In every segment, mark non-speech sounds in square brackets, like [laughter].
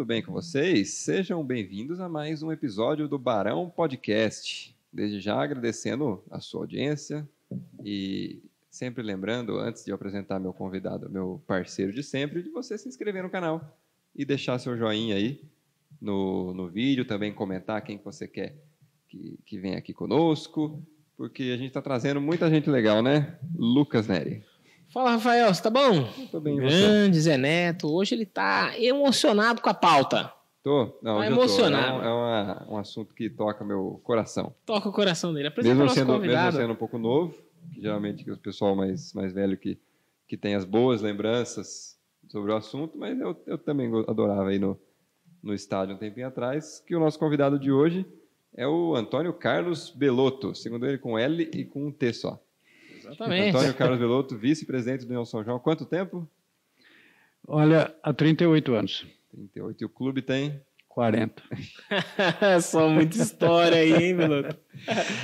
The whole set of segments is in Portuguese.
tudo bem com vocês? Sejam bem-vindos a mais um episódio do Barão Podcast. Desde já agradecendo a sua audiência e sempre lembrando, antes de eu apresentar meu convidado, meu parceiro de sempre, de você se inscrever no canal e deixar seu joinha aí no, no vídeo, também comentar quem que você quer que, que venha aqui conosco, porque a gente está trazendo muita gente legal, né? Lucas Neri. Fala, Rafael, você tá bom? Tô bem, Grande Zé Neto. Hoje ele tá emocionado com a pauta. Tô? Não, Tá eu tô. emocionado. É, um, é uma- um assunto que toca meu coração. Toca o coração dele. Apresenta o Mesmo nosso sendo, mesmo convidado. sendo um pouco novo, que geralmente que o pessoal mais, mais velho que, que tem as boas lembranças sobre o assunto, mas eu, eu também adorava ir no, no estádio um tempinho atrás, que o nosso convidado de hoje é o Antônio Carlos Belotto, segundo ele com L e com um T só. Exatamente. Antônio Carlos Belotto, vice-presidente do União São João. Quanto tempo? Olha, há 38 anos, 38. E o clube tem 40. [laughs] Só muita história aí, hein, Veloto?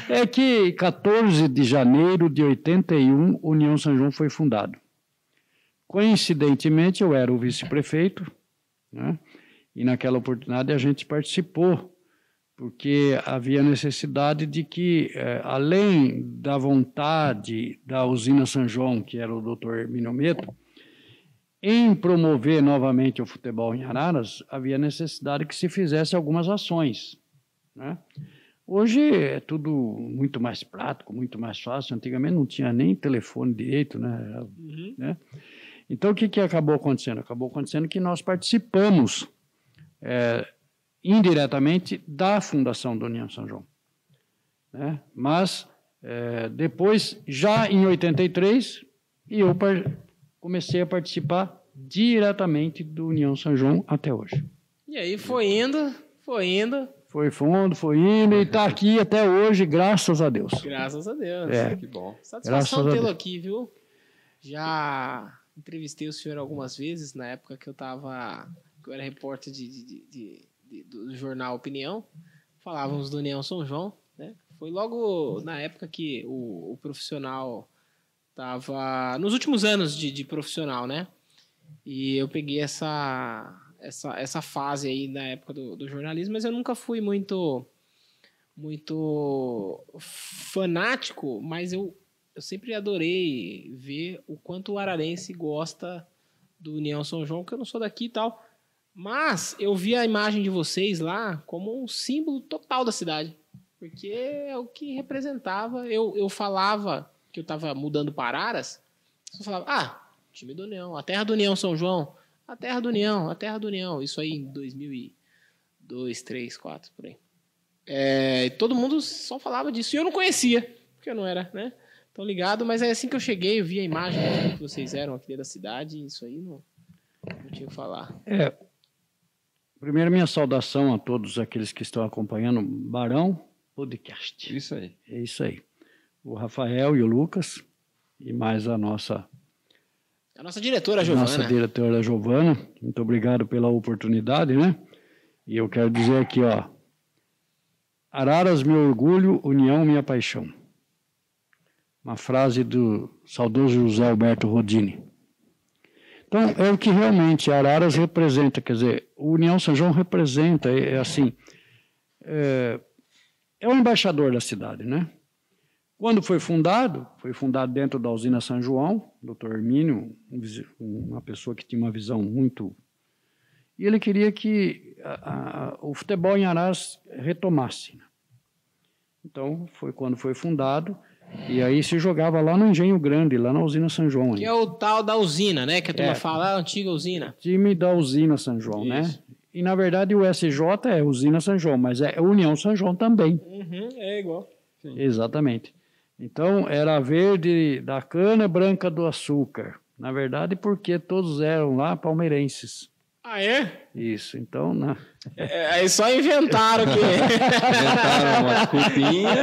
É que 14 de janeiro de 81, União São João foi fundado. Coincidentemente, eu era o vice-prefeito, né? e naquela oportunidade a gente participou, porque havia necessidade de que, eh, além da vontade da usina São João, que era o doutor Hermínio Meto, em promover novamente o futebol em Araras, havia necessidade que se fizesse algumas ações. Né? Hoje é tudo muito mais prático, muito mais fácil. Antigamente não tinha nem telefone direito, né? Uhum. né? Então o que, que acabou acontecendo? Acabou acontecendo que nós participamos é, indiretamente da fundação da União São João. Né? Mas é, depois, já em 83, eu comecei a participar diretamente do União São João até hoje. E aí foi indo, foi indo, Foi fundo, foi indo e está aqui até hoje, graças a Deus. graças a Deus. É. Que bom. Satisfação tê-lo aqui, viu? Já entrevistei o senhor algumas vezes, na época que eu tava. que eu era repórter de- de- de- do jornal Opinião. Falávamos do União São João, né? Foi logo na época que o, o profissional tava. nos últimos anos de, de profissional, né? E eu peguei essa, essa, essa fase aí na época do, do jornalismo, mas eu nunca fui muito muito fanático, mas eu, eu sempre adorei ver o quanto o ararense gosta do União São João, que eu não sou daqui e tal. Mas eu vi a imagem de vocês lá como um símbolo total da cidade. Porque é o que representava. Eu, eu falava que eu tava mudando para Araras, eu falava, ah, time do União, a terra do União São João, a terra do União, a terra do União. Isso aí em 2002, 2003, 2004, por aí. É, todo mundo só falava disso. E eu não conhecia, porque eu não era, né? Tão ligado, mas é assim que eu cheguei, eu vi a imagem que vocês eram aqui dentro da cidade, e isso aí não, não tinha o que falar. É, primeiro, minha saudação a todos aqueles que estão acompanhando o Barão Podcast. Isso aí. É isso aí. O Rafael e o Lucas, e mais a nossa, A nossa diretora, a Giovana. nossa diretora Giovana. Muito obrigado pela oportunidade, né? E eu quero dizer aqui, ó. Araras, meu orgulho, união, minha paixão. Uma frase do saudoso José Alberto Rodini. Então, é o que realmente Araras representa, quer dizer, o União São João representa, é, é assim, é, é o embaixador da cidade, né? Quando foi fundado, foi fundado dentro da usina São João, Dr. Hermínio, um uma pessoa que tinha uma visão muito. E ele queria que a- a- o futebol em Araras retomasse. né? Então, foi quando foi fundado, e aí se jogava lá no Engenho Grande, lá na usina São João. Que é o tal da usina, né? Que a turma É. fala, a antiga usina. time da usina São João, né? Isso. E na verdade o SJ é usina São João, mas é União São João também. Uhum, é igual. Exatamente. Então era verde da cana, branca do açúcar. Na verdade, porque todos eram lá palmeirenses. Ah, é? Isso. Então, né? é aí só inventaram que. Inventaram umas culpinhas.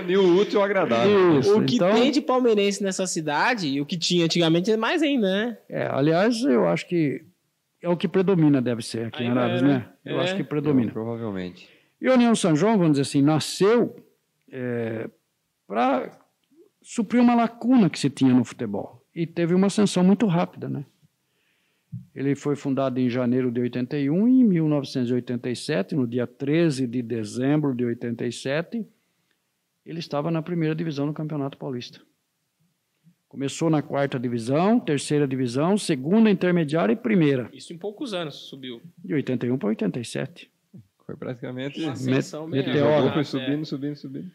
Uniu [laughs] o útil ao agradável. Isso. o que então, tem de palmeirense nessa cidade, e o que tinha antigamente é mais ainda, né? é, aliás, eu acho que é o que predomina, deve ser aqui em Ainda Araras, é, né? né? Eu É. acho que predomina. Provavelmente. E a União São João, vamos dizer assim, nasceu para suprir uma lacuna que se tinha no futebol. E teve uma ascensão muito rápida, né? Ele foi fundado em janeiro de 81 e em 1987, no dia 13 de dezembro de 87, ele estava na primeira divisão do Campeonato Paulista. Começou na quarta divisão, terceira divisão, segunda intermediária e primeira. Isso em poucos anos subiu. De 81 para 87. Foi praticamente. Uma ascensão meteora. Foi é. subindo, subindo, subindo.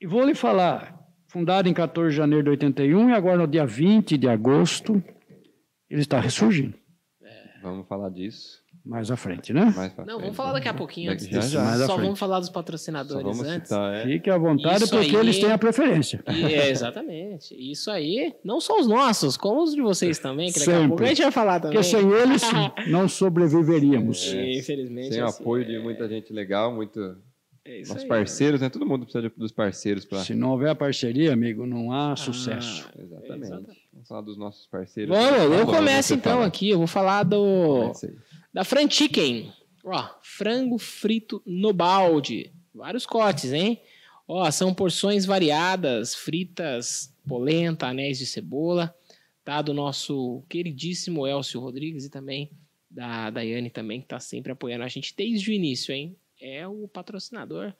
E vou lhe falar, fundado em 14 de janeiro de 81 e agora no dia 20 de agosto, ele está ressurgindo. Vamos falar disso Mais à frente, né? mais Não, vamos falar daqui a pouquinho Daqui- antes disso. já. Mais à Só frente. vamos falar dos Só patrocinadores vamos antes. citar, é. Fique à vontade, Isso porque aí- eles têm a preferência. E, é, [laughs] exatamente. Isso aí, não só os nossos, como os de vocês também, que daqui a Sempre. pouco a gente vai falar também. Porque sem eles [laughs] não sobreviveríamos. É, Infelizmente. Sem o assim, apoio de é- muita gente legal, muito. É isso Nossos aí, parceiros, né? Todo mundo precisa de- dos parceiros para. Se não houver parceria, amigo, não há sucesso. Exatamente. Exatamente. Vamos falar dos nossos parceiros. Vamos, eu Vamos, começo então fala. aqui. Eu vou falar do da Fran Chicken. Ó, frango frito no balde. Vários cortes, hein? Ó, são porções variadas, fritas, polenta, anéis de cebola, tá? Do nosso queridíssimo Elcio Rodrigues e também da Daiane também, que tá sempre apoiando a gente desde o início, hein? É o patrocinador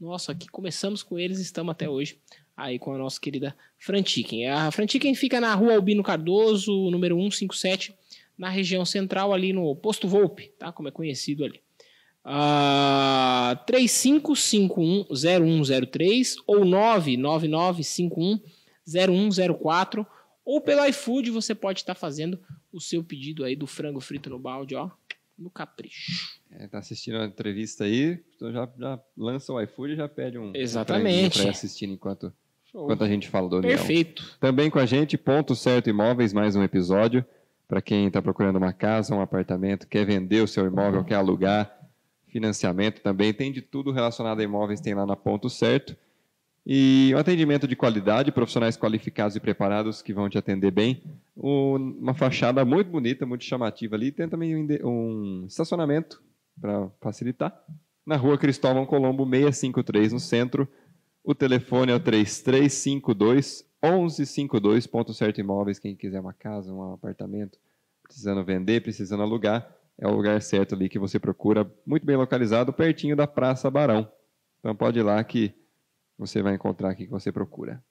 nosso aqui. Começamos com eles, estamos até hoje aí com a nossa querida Fran Chicken. A Fran Chicken fica na rua Albino Cardoso, número 157, na região central, ali no Posto Volpe, tá? Como é conhecido ali. Ah, 35510103 ou 999510104 ou pelo iFood você pode estar fazendo o seu pedido aí do frango frito no balde, ó, no capricho. É, tá assistindo a entrevista aí, então já, já lança o iFood e já pede um. Exatamente. Para ir assistindo enquanto, Show. enquanto a gente fala do União. Perfeito. Também com a gente, Ponto Certo Imóveis, mais um episódio. Para quem está procurando uma casa, um apartamento, quer vender o seu imóvel, quer alugar, financiamento também, tem de tudo relacionado a imóveis, tem lá na Ponto Certo. E um atendimento de qualidade, profissionais qualificados e preparados que vão te atender bem. Um- uma fachada muito bonita, muito chamativa ali. Tem também um, um estacionamento para facilitar. Na rua Cristóvão Colombo, 653, no centro. O telefone é o 3352 1152, ponto certo imóveis. Quem quiser uma casa, um apartamento, precisando vender, precisando alugar, é o lugar certo ali que você procura, muito bem localizado, pertinho da Praça Barão. Então pode ir lá que você vai encontrar aqui que você procura.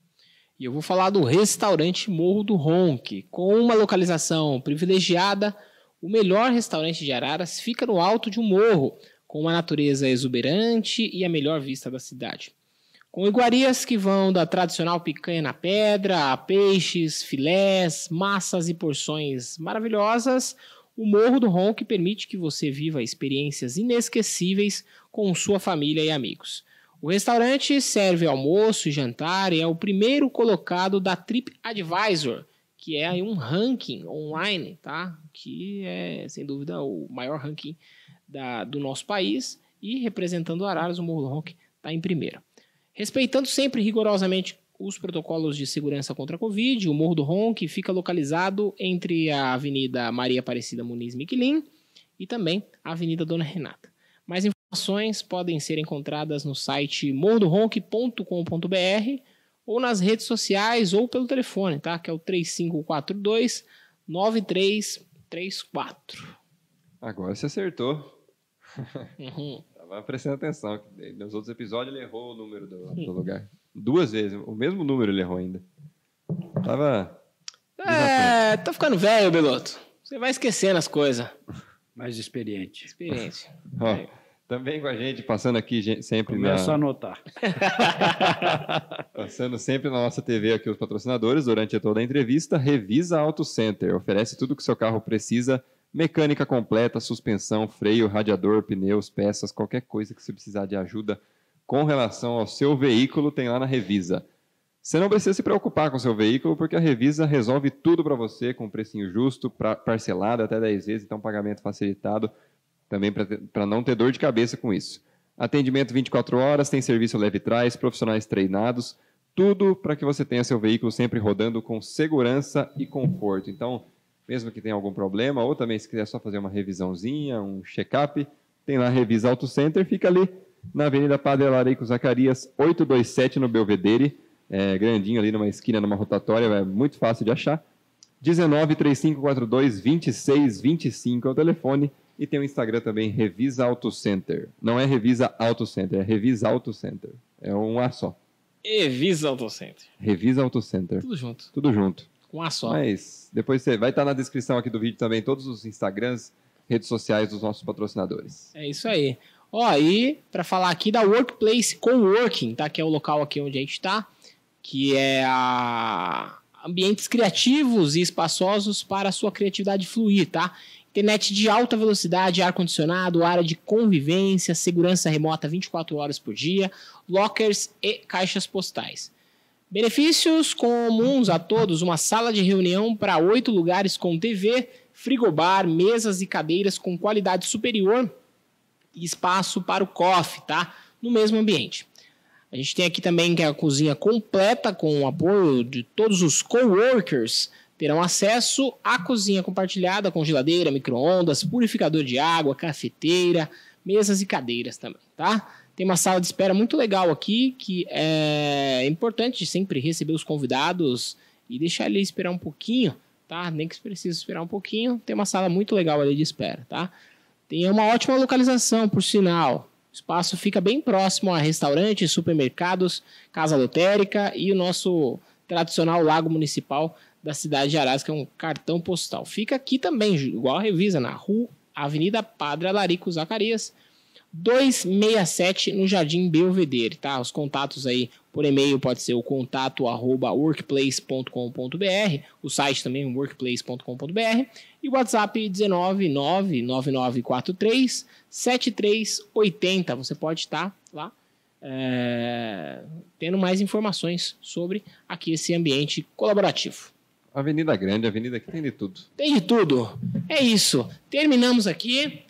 E eu vou falar do restaurante Morro do Ronque, com uma localização privilegiada. O melhor restaurante de Araras fica no alto de um morro, com uma natureza exuberante e a melhor vista da cidade. Com iguarias que vão da tradicional picanha na pedra, a peixes, filés, massas e porções maravilhosas, o Morro do Ronque permite que você viva experiências inesquecíveis com sua família e amigos. O restaurante serve almoço e jantar e é o primeiro colocado da TripAdvisor, que é um ranking online, tá? Que é, sem dúvida, o maior ranking da- do nosso país e representando Araras, o Morro Ronque está em primeiro. Respeitando sempre rigorosamente os protocolos de segurança contra a Covid, o Morro do Ronque fica localizado entre a Avenida Maria Aparecida Muniz Miquelin e também a Avenida Dona Renata. Mais informações podem ser encontradas no site mordoronque.com.br ou nas redes sociais ou pelo telefone, tá? Que é o 3542 9334. Agora você acertou. Uhum. [laughs] Tava prestando atenção. Nos outros episódios ele errou o número do, do lugar. Duas vezes. O mesmo número ele errou ainda. Tava. É, tá ficando velho, Beloto. Você vai esquecendo as coisas. Mais experiente. Experiência. Ó, também com a gente, passando aqui sempre Começa a na, anotar. [laughs] passando sempre na nossa TV aqui os patrocinadores durante toda a entrevista. Revisa Auto Center. Oferece tudo que seu carro precisa. Mecânica completa, suspensão, freio, radiador, pneus, peças, qualquer coisa que você precisar de ajuda com relação ao seu veículo, tem lá na Revisa. Você não precisa se preocupar com o seu veículo, porque a Revisa resolve tudo para você com um precinho justo, pra, parcelado até 10 vezes, então pagamento facilitado, também para não ter dor de cabeça com isso. Atendimento 24 horas, tem serviço leve trás, profissionais treinados, tudo para que você tenha seu veículo sempre rodando com segurança e conforto. Então, mesmo que tenha algum problema, ou também se quiser só fazer uma revisãozinha, um check-up, tem lá Revisa Auto Center, fica ali na Avenida Padre Alarico Zacarias, 827 no Belvedere, é, grandinho ali numa esquina, numa rotatória, é muito fácil de achar. 19 3542 2625 é o telefone. E tem o Instagram também, Revisa Auto Center. Não é Revisa Auto Center, é Revisa Auto Center. É um A só. Evisa Auto Center. Revisa Auto Center. Tudo junto. Tudo junto. Com A só. Mas depois você vai estar na descrição aqui do vídeo também todos os Instagrams, redes sociais dos nossos patrocinadores. É isso aí. Ó, e para falar aqui da Workplace Coworking, tá? Que é o local aqui onde a gente está, que é a ambientes criativos e espaçosos para a sua criatividade fluir, tá? Internet de alta velocidade, ar-condicionado, área de convivência, segurança remota 24 horas por dia, lockers e caixas postais. Benefícios comuns a todos: uma sala de reunião para oito lugares com TV, frigobar, mesas e cadeiras com qualidade superior e espaço para o coffee, tá? No mesmo ambiente. A gente tem aqui também que é a cozinha completa com o apoio de todos os coworkers terão acesso à cozinha compartilhada com geladeira, micro-ondas, purificador de água, cafeteira, mesas e cadeiras também, tá? Tem uma sala de espera muito legal aqui, que é importante sempre receber os convidados e deixar ele esperar um pouquinho, tá? Nem que precisa esperar um pouquinho, tem uma sala muito legal ali de espera, tá? Tem uma ótima localização, por sinal. O espaço fica bem próximo a restaurantes, supermercados, casa lotérica e o nosso tradicional lago municipal da cidade de Arás, que é um cartão postal. Fica aqui também, igual a revisa, na rua Avenida Padre Alarico Zacarias, 267 no Jardim Belvedere, tá? Os contatos aí por e-mail pode ser o contato arroba workplace.com.br, o site também workplace.com.br e o WhatsApp 1999943 7380. Você pode estar lá é, tendo mais informações sobre aqui esse ambiente colaborativo. Avenida Grande, Avenida que tem de tudo. Tem de tudo. É isso. Terminamos aqui.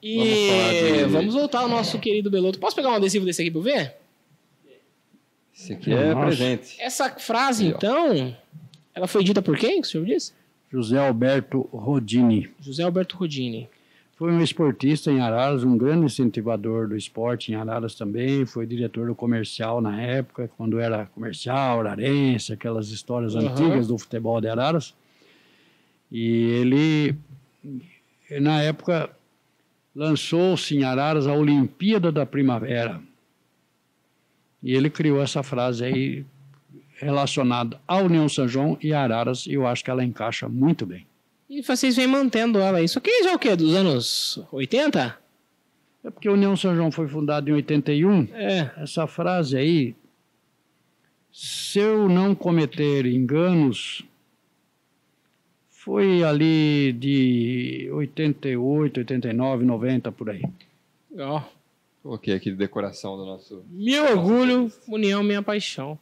E vamos, de... vamos voltar ao nosso querido Beloto. Posso pegar um adesivo desse aqui para ver? Esse aqui é Nossa. presente. Essa frase, então, ela foi dita por quem, que o senhor disse? José Alberto Rodini. José Alberto Rodini. Foi um esportista em Araras, um grande incentivador do esporte em Araras também. Foi diretor do comercial na época, quando era comercial, ararense, aquelas histórias uhum. antigas do futebol de Araras. E ele, na época, lançou-se em Araras a Olimpíada da Primavera. E ele criou essa frase aí relacionada à União São João e Araras, e eu acho que ela encaixa muito bem. E vocês vêm mantendo ela. Isso aqui já é o quê? Dos anos 80? É porque a União São João foi fundada em 81. É. Essa frase aí, se eu não cometer enganos, foi ali de 88, 89, 90 por aí. Legal. Coloquei aqui de decoração do nosso. Meu orgulho, União, minha paixão.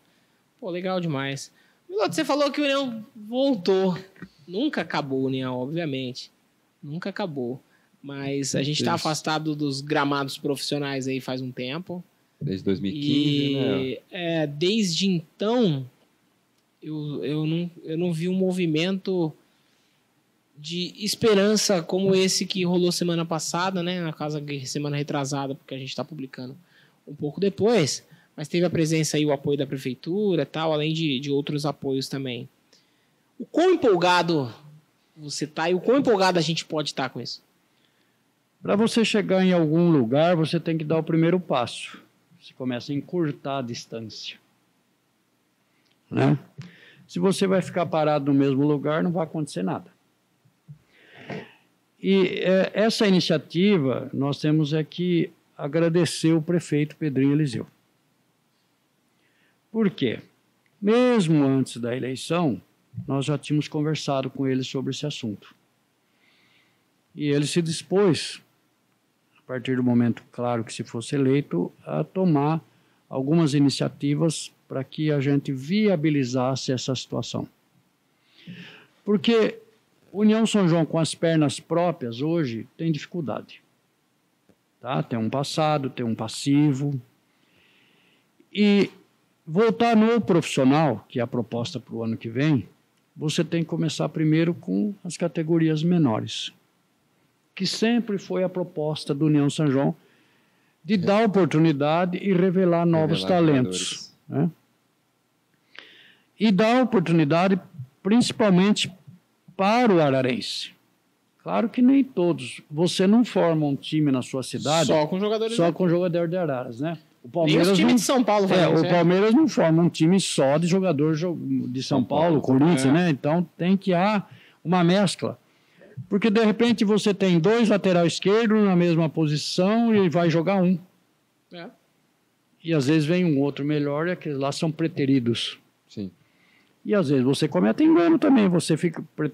Pô, legal demais. Miloto, você falou que o União voltou. Nunca acabou, União, obviamente. Nunca acabou. Mas a gente está afastado dos gramados profissionais aí faz um tempo. Desde 2015, e, né? É, desde então, eu, eu, não, eu não vi um movimento de esperança como esse que rolou semana passada, né? Na casa semana retrasada, porque a gente está publicando um pouco depois. Mas teve a presença aí, o apoio da prefeitura tal, além de, de outros apoios também. O quão empolgado você está e o quão empolgado a gente pode estar tá com isso? Para você chegar em algum lugar, você tem que dar o primeiro passo. Você começa a encurtar a distância. Né? Se você vai ficar parado no mesmo lugar, não vai acontecer nada. E é, essa iniciativa, nós temos é que agradecer o prefeito Pedrinho Eliseu. Por quê? Mesmo antes da eleição, nós já tínhamos conversado com ele sobre esse assunto. E ele se dispôs, a partir do momento, claro, que se fosse eleito, a tomar algumas iniciativas para que a gente viabilizasse essa situação. Porque União São João com as pernas próprias hoje tem dificuldade. Tá? Tem um passado, tem um passivo. E voltar no profissional, que é a proposta para o ano que vem, você tem que começar primeiro com as categorias menores, que sempre foi a proposta do União São João de dar oportunidade e revelar novos revelar talentos. Né? E dar oportunidade principalmente para o Ararense. Claro que nem todos. Você não forma um time na sua cidade Só com jogadores. só com jogador de Araras, né? O Palmeiras os times não, de São Paulo é, o é. Palmeiras não forma um time só de jogador jo- de São, São Paulo, Paulo, Corinthians, é. né? Então tem que há uma mescla. Porque de repente você tem dois lateral esquerdo na mesma posição e vai jogar um. É. E às vezes vem um outro melhor e aqueles lá são preteridos. Sim. E às vezes você comete engano também. Você fica. pre-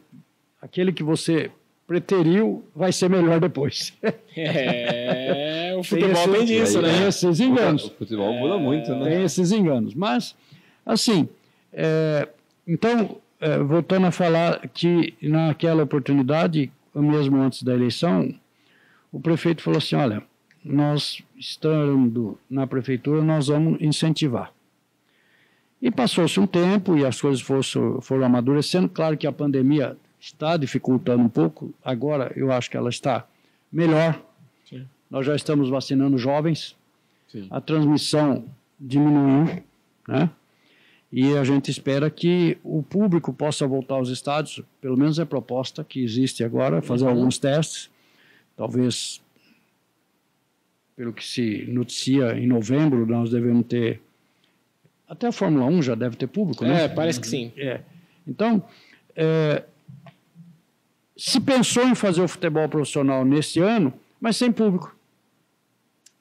Aquele que você preteriu vai ser melhor depois. [laughs] É, o futebol tem disso, aí, né? Tem esses enganos. O futebol muda muito, né? Tem esses enganos. Mas, assim, é, então, é, voltando a falar que naquela oportunidade, mesmo antes da eleição, o prefeito falou assim: olha, nós estando na prefeitura, nós vamos incentivar. E passou-se um tempo e as coisas foram, foram amadurecendo. Claro que a pandemia está dificultando um pouco. Agora eu acho que ela está melhor. Sim. Nós já estamos vacinando jovens Sim. a transmissão diminuiu, né? E a gente espera que o público possa voltar aos estádios, pelo menos é a proposta que existe agora, fazer Uhum. alguns testes, talvez, pelo que se noticia, em novembro nós devemos ter, até a Fórmula 1 já deve ter público, né? É, parece que sim. É. Então, é, se pensou em fazer o futebol profissional nesse ano, mas sem público.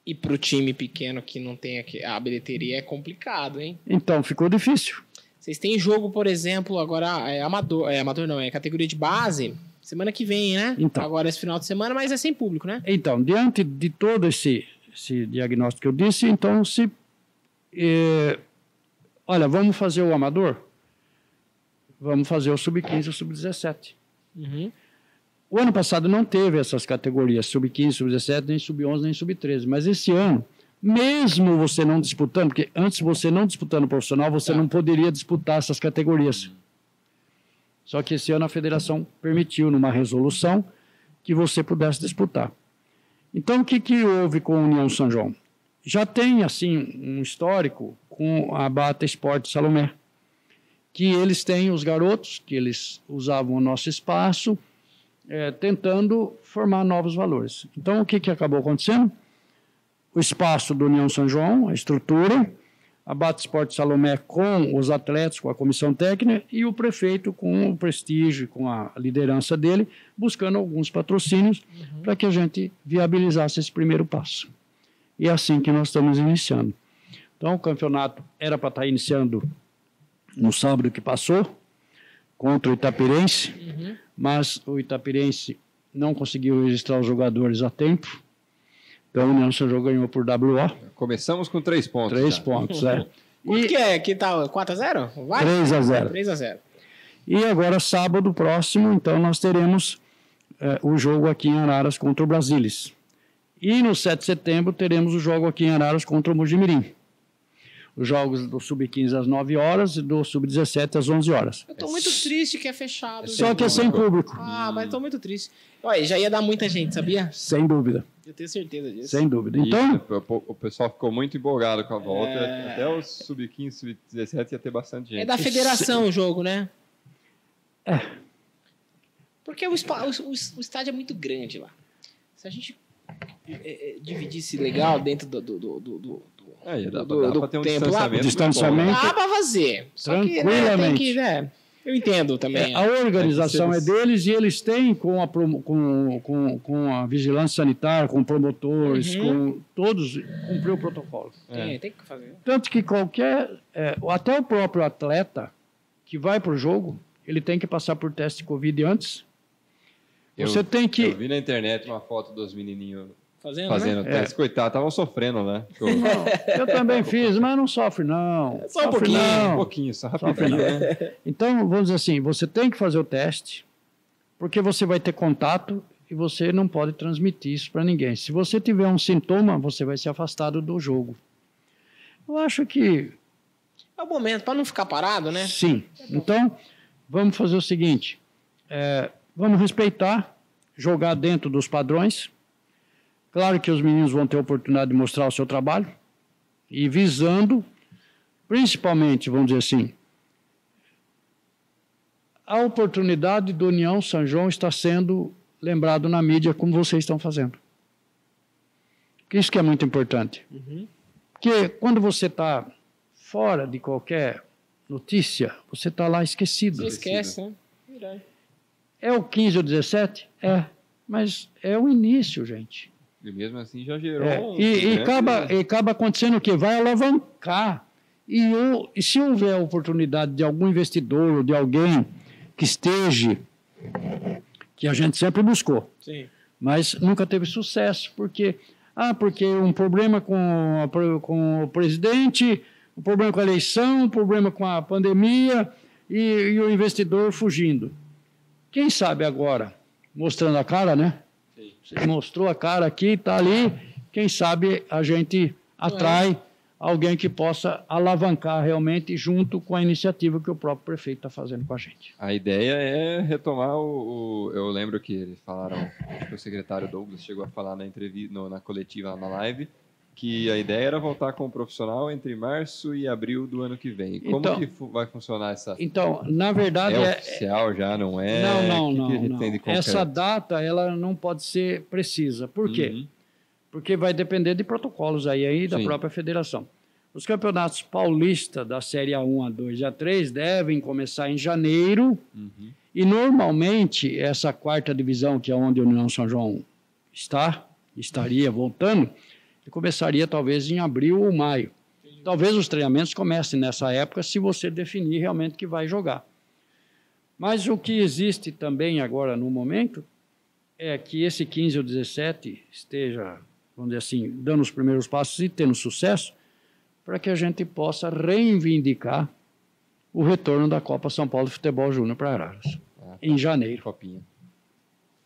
E pro time pequeno que não tem a bilheteria é complicado, hein? Então, ficou difícil. Vocês têm jogo, por exemplo, agora é amador, é amador não, é categoria de base, semana que vem, né? Então. Agora esse final de semana, mas é sem público, né? Então, diante de todo esse, esse diagnóstico que eu disse, então se. eh, olha, vamos fazer o amador? Vamos fazer o sub-15 e o sub-17. Uhum. O ano passado não teve essas categorias, sub-15, sub-17, nem sub-11, nem sub-13. Mas esse ano, mesmo você não disputando, porque antes você não disputando profissional, você Tá. não poderia disputar essas categorias. Só que esse ano a federação permitiu, numa resolução, que você pudesse disputar. Então, o que, que houve com a União São João? Já tem, assim, um histórico com a Bata Esporte Salomé, que eles têm os garotos, que eles usavam o nosso espaço, eh, tentando formar novos valores. Então, o que, que acabou acontecendo? O espaço do União São João, a estrutura, a Bata Esporte Salomé com os atletas, com a comissão técnica, e o prefeito com o prestígio, com a liderança dele, buscando alguns patrocínios para que a gente viabilizasse esse primeiro passo. E é assim que nós estamos iniciando. Então, o campeonato era para estar iniciando no sábado que passou, contra o Itapirense, mas o Itapirense não conseguiu registrar os jogadores a tempo. Então, o União São João ganhou por WO, Começamos com três pontos. três já. pontos. É. Quanto E que é? Que tá 4x0? Vai? 3 a 0. 3x0. E agora, sábado próximo, então, nós teremos eh, o jogo aqui em Araras contra o Brasilis. E no 7 de setembro teremos o jogo aqui em Araras contra o Mojimirim. Os jogos do Sub-15 às 9 horas e do Sub-17 às 11 horas. Eu tô muito triste que é fechado. Só que é sem público. Ah, mas tô muito triste. Olha, já ia dar muita gente, sabia? Sem dúvida, Eu tenho certeza disso. sem dúvida. Então, o- o pessoal ficou muito empolgado com a volta. É. Até os sub-15, sub-17 ia ter bastante gente. É da federação o jogo, né? É. Porque o, o- o- o estádio é muito grande lá. Se a gente é, é, dividisse legal dentro do, do, do, do- É, dar, do- dá do pra ter um tempo lá, distanciamento. bom, né? Dá pra fazer. Só que, né, Tranquilamente. que, né, Eu entendo também. a organização é ser- deles e eles têm com a, com, com, com a vigilância sanitária, com promotores, Uhum. com todos, cumprir o protocolo. Tem, tem que fazer. Tanto que qualquer, é, até o próprio atleta que vai para o jogo, ele tem que passar por teste de Covid antes. Eu- Você tem que. Eu vi na internet uma foto dos menininhos Fazendo, fazendo né? teste. Coitado, estavam sofrendo, né? [laughs] Eu- Eu também fiz, mas não sofre, não. Só um Sofre, pouquinho. Um não. pouquinho, só Sofre, rapidinho. não. né? Então, vamos dizer assim: você tem que fazer o teste, porque você vai ter contato e você não pode transmitir isso para ninguém. Se você tiver um sintoma, você vai ser afastado do jogo. Eu acho que É o momento, pra não ficar parado, né? Sim. Então, vamos fazer o seguinte: é, vamos respeitar, jogar dentro dos padrões. Claro que os meninos vão ter a oportunidade de mostrar o seu trabalho e visando, principalmente, vamos dizer assim, a oportunidade do União São João está sendo lembrado na mídia como vocês estão fazendo. Isso que é muito importante. Uhum. Porque quando você está fora de qualquer notícia, você está lá esquecido. Você esquece, né? É o 15 ou 17? É. Mas é o início, gente. E mesmo assim já gerou. É, um e, e acaba, e acaba acontecendo o quê? Vai alavancar. E, o- e se houver a oportunidade de algum investidor ou de alguém que esteja, que a gente sempre buscou, Sim. mas nunca teve sucesso, porque ah, porque um problema com, a com o presidente, um problema com a eleição, um problema com a pandemia e, e o investidor fugindo. Quem sabe agora, mostrando a cara, né? Você mostrou a cara aqui, está ali. Quem sabe a gente atrai alguém que possa alavancar realmente junto com a iniciativa que o próprio prefeito está fazendo com a gente. A ideia é retomar o, o- Eu lembro que eles falaram, acho que o secretário Douglas chegou a falar na entrevista, no- na coletiva, na live, que a ideia era voltar com o profissional entre março e abril do ano que vem. Como Então- que vai funcionar essa. Então, na verdade, É, é, oficial já, não é? não, não, que não, que a não. tem? Essa data ela não pode ser precisa. Por quê? Uhum. Porque vai depender de protocolos aí, aí da Sim. própria federação. Os campeonatos paulistas da Série A1, A2 e A3 devem começar em janeiro Uhum. e normalmente essa quarta divisão, que é onde o União São João está, estaria voltando, começaria talvez em abril ou maio. Talvez os treinamentos comecem nessa época, se você definir realmente que vai jogar. Mas o que existe também agora no momento é que esse 15 ou 17 esteja, vamos dizer assim, dando os primeiros passos e tendo sucesso, para que a gente possa reivindicar o retorno da Copa São Paulo de Futebol Júnior para Araras, Ah, tá. em janeiro. Copinha.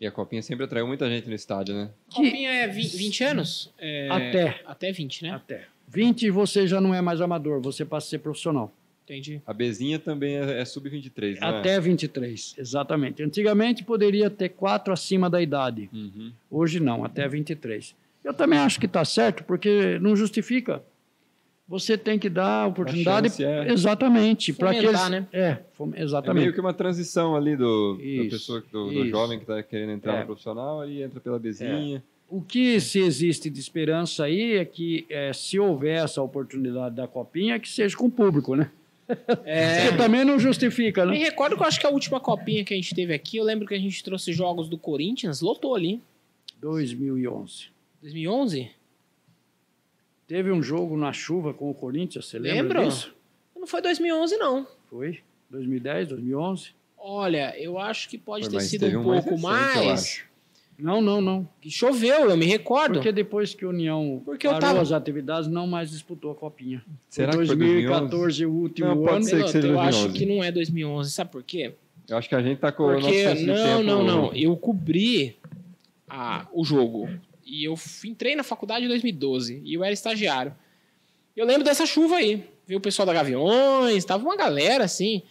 E a copinha sempre atraiu muita gente no estádio, né? Copinha é vi- 20 anos? É, Até. Até 20, né? Até. 20 você já não é mais amador, você passa a ser profissional. Entendi. A Bezinha também é, é sub-23, não é? Até 23, exatamente. Antigamente poderia ter quatro acima da idade. Uhum. Hoje não, até 23. Eu também acho que está certo, porque não justifica. Você tem que dar a oportunidade. chance, é. Exatamente. para que eles, né? É, É exatamente. meio que uma transição ali do, da Isso, pessoa, do, do jovem que está querendo entrar É. no profissional, aí entra pela Bezinha. O que se existe de esperança aí é que, é, se houver essa oportunidade da copinha, que seja com o público, né? É. [laughs] Porque também não justifica, Me né? recordo que eu acho que a última copinha que a gente teve aqui, eu lembro que a gente trouxe jogos do Corinthians, lotou ali. 2011. 2011? Teve um jogo na chuva com o Corinthians, você lembra Lembro. disso? Não foi 2011, não. Foi? 2010, 2011? Olha, eu acho que pode Foi, ter sido um um mais pouco recente, mais. Não, não, não. Que choveu, eu me recordo. Porque depois que a União Porque eu parou tava- as atividades, não mais disputou a copinha. Será foi que foi 2014 o último Não, pode ano. ser que seja eu 2011. acho que não é 2011. Sabe por quê? Eu acho que a gente tá com o nosso Porque, senso de não, tempo- não, não. Eu cobri a, o jogo. E eu entrei na faculdade em 2012. E eu era estagiário. Eu lembro dessa chuva aí. Viu o pessoal da Gaviões, tava uma galera assim.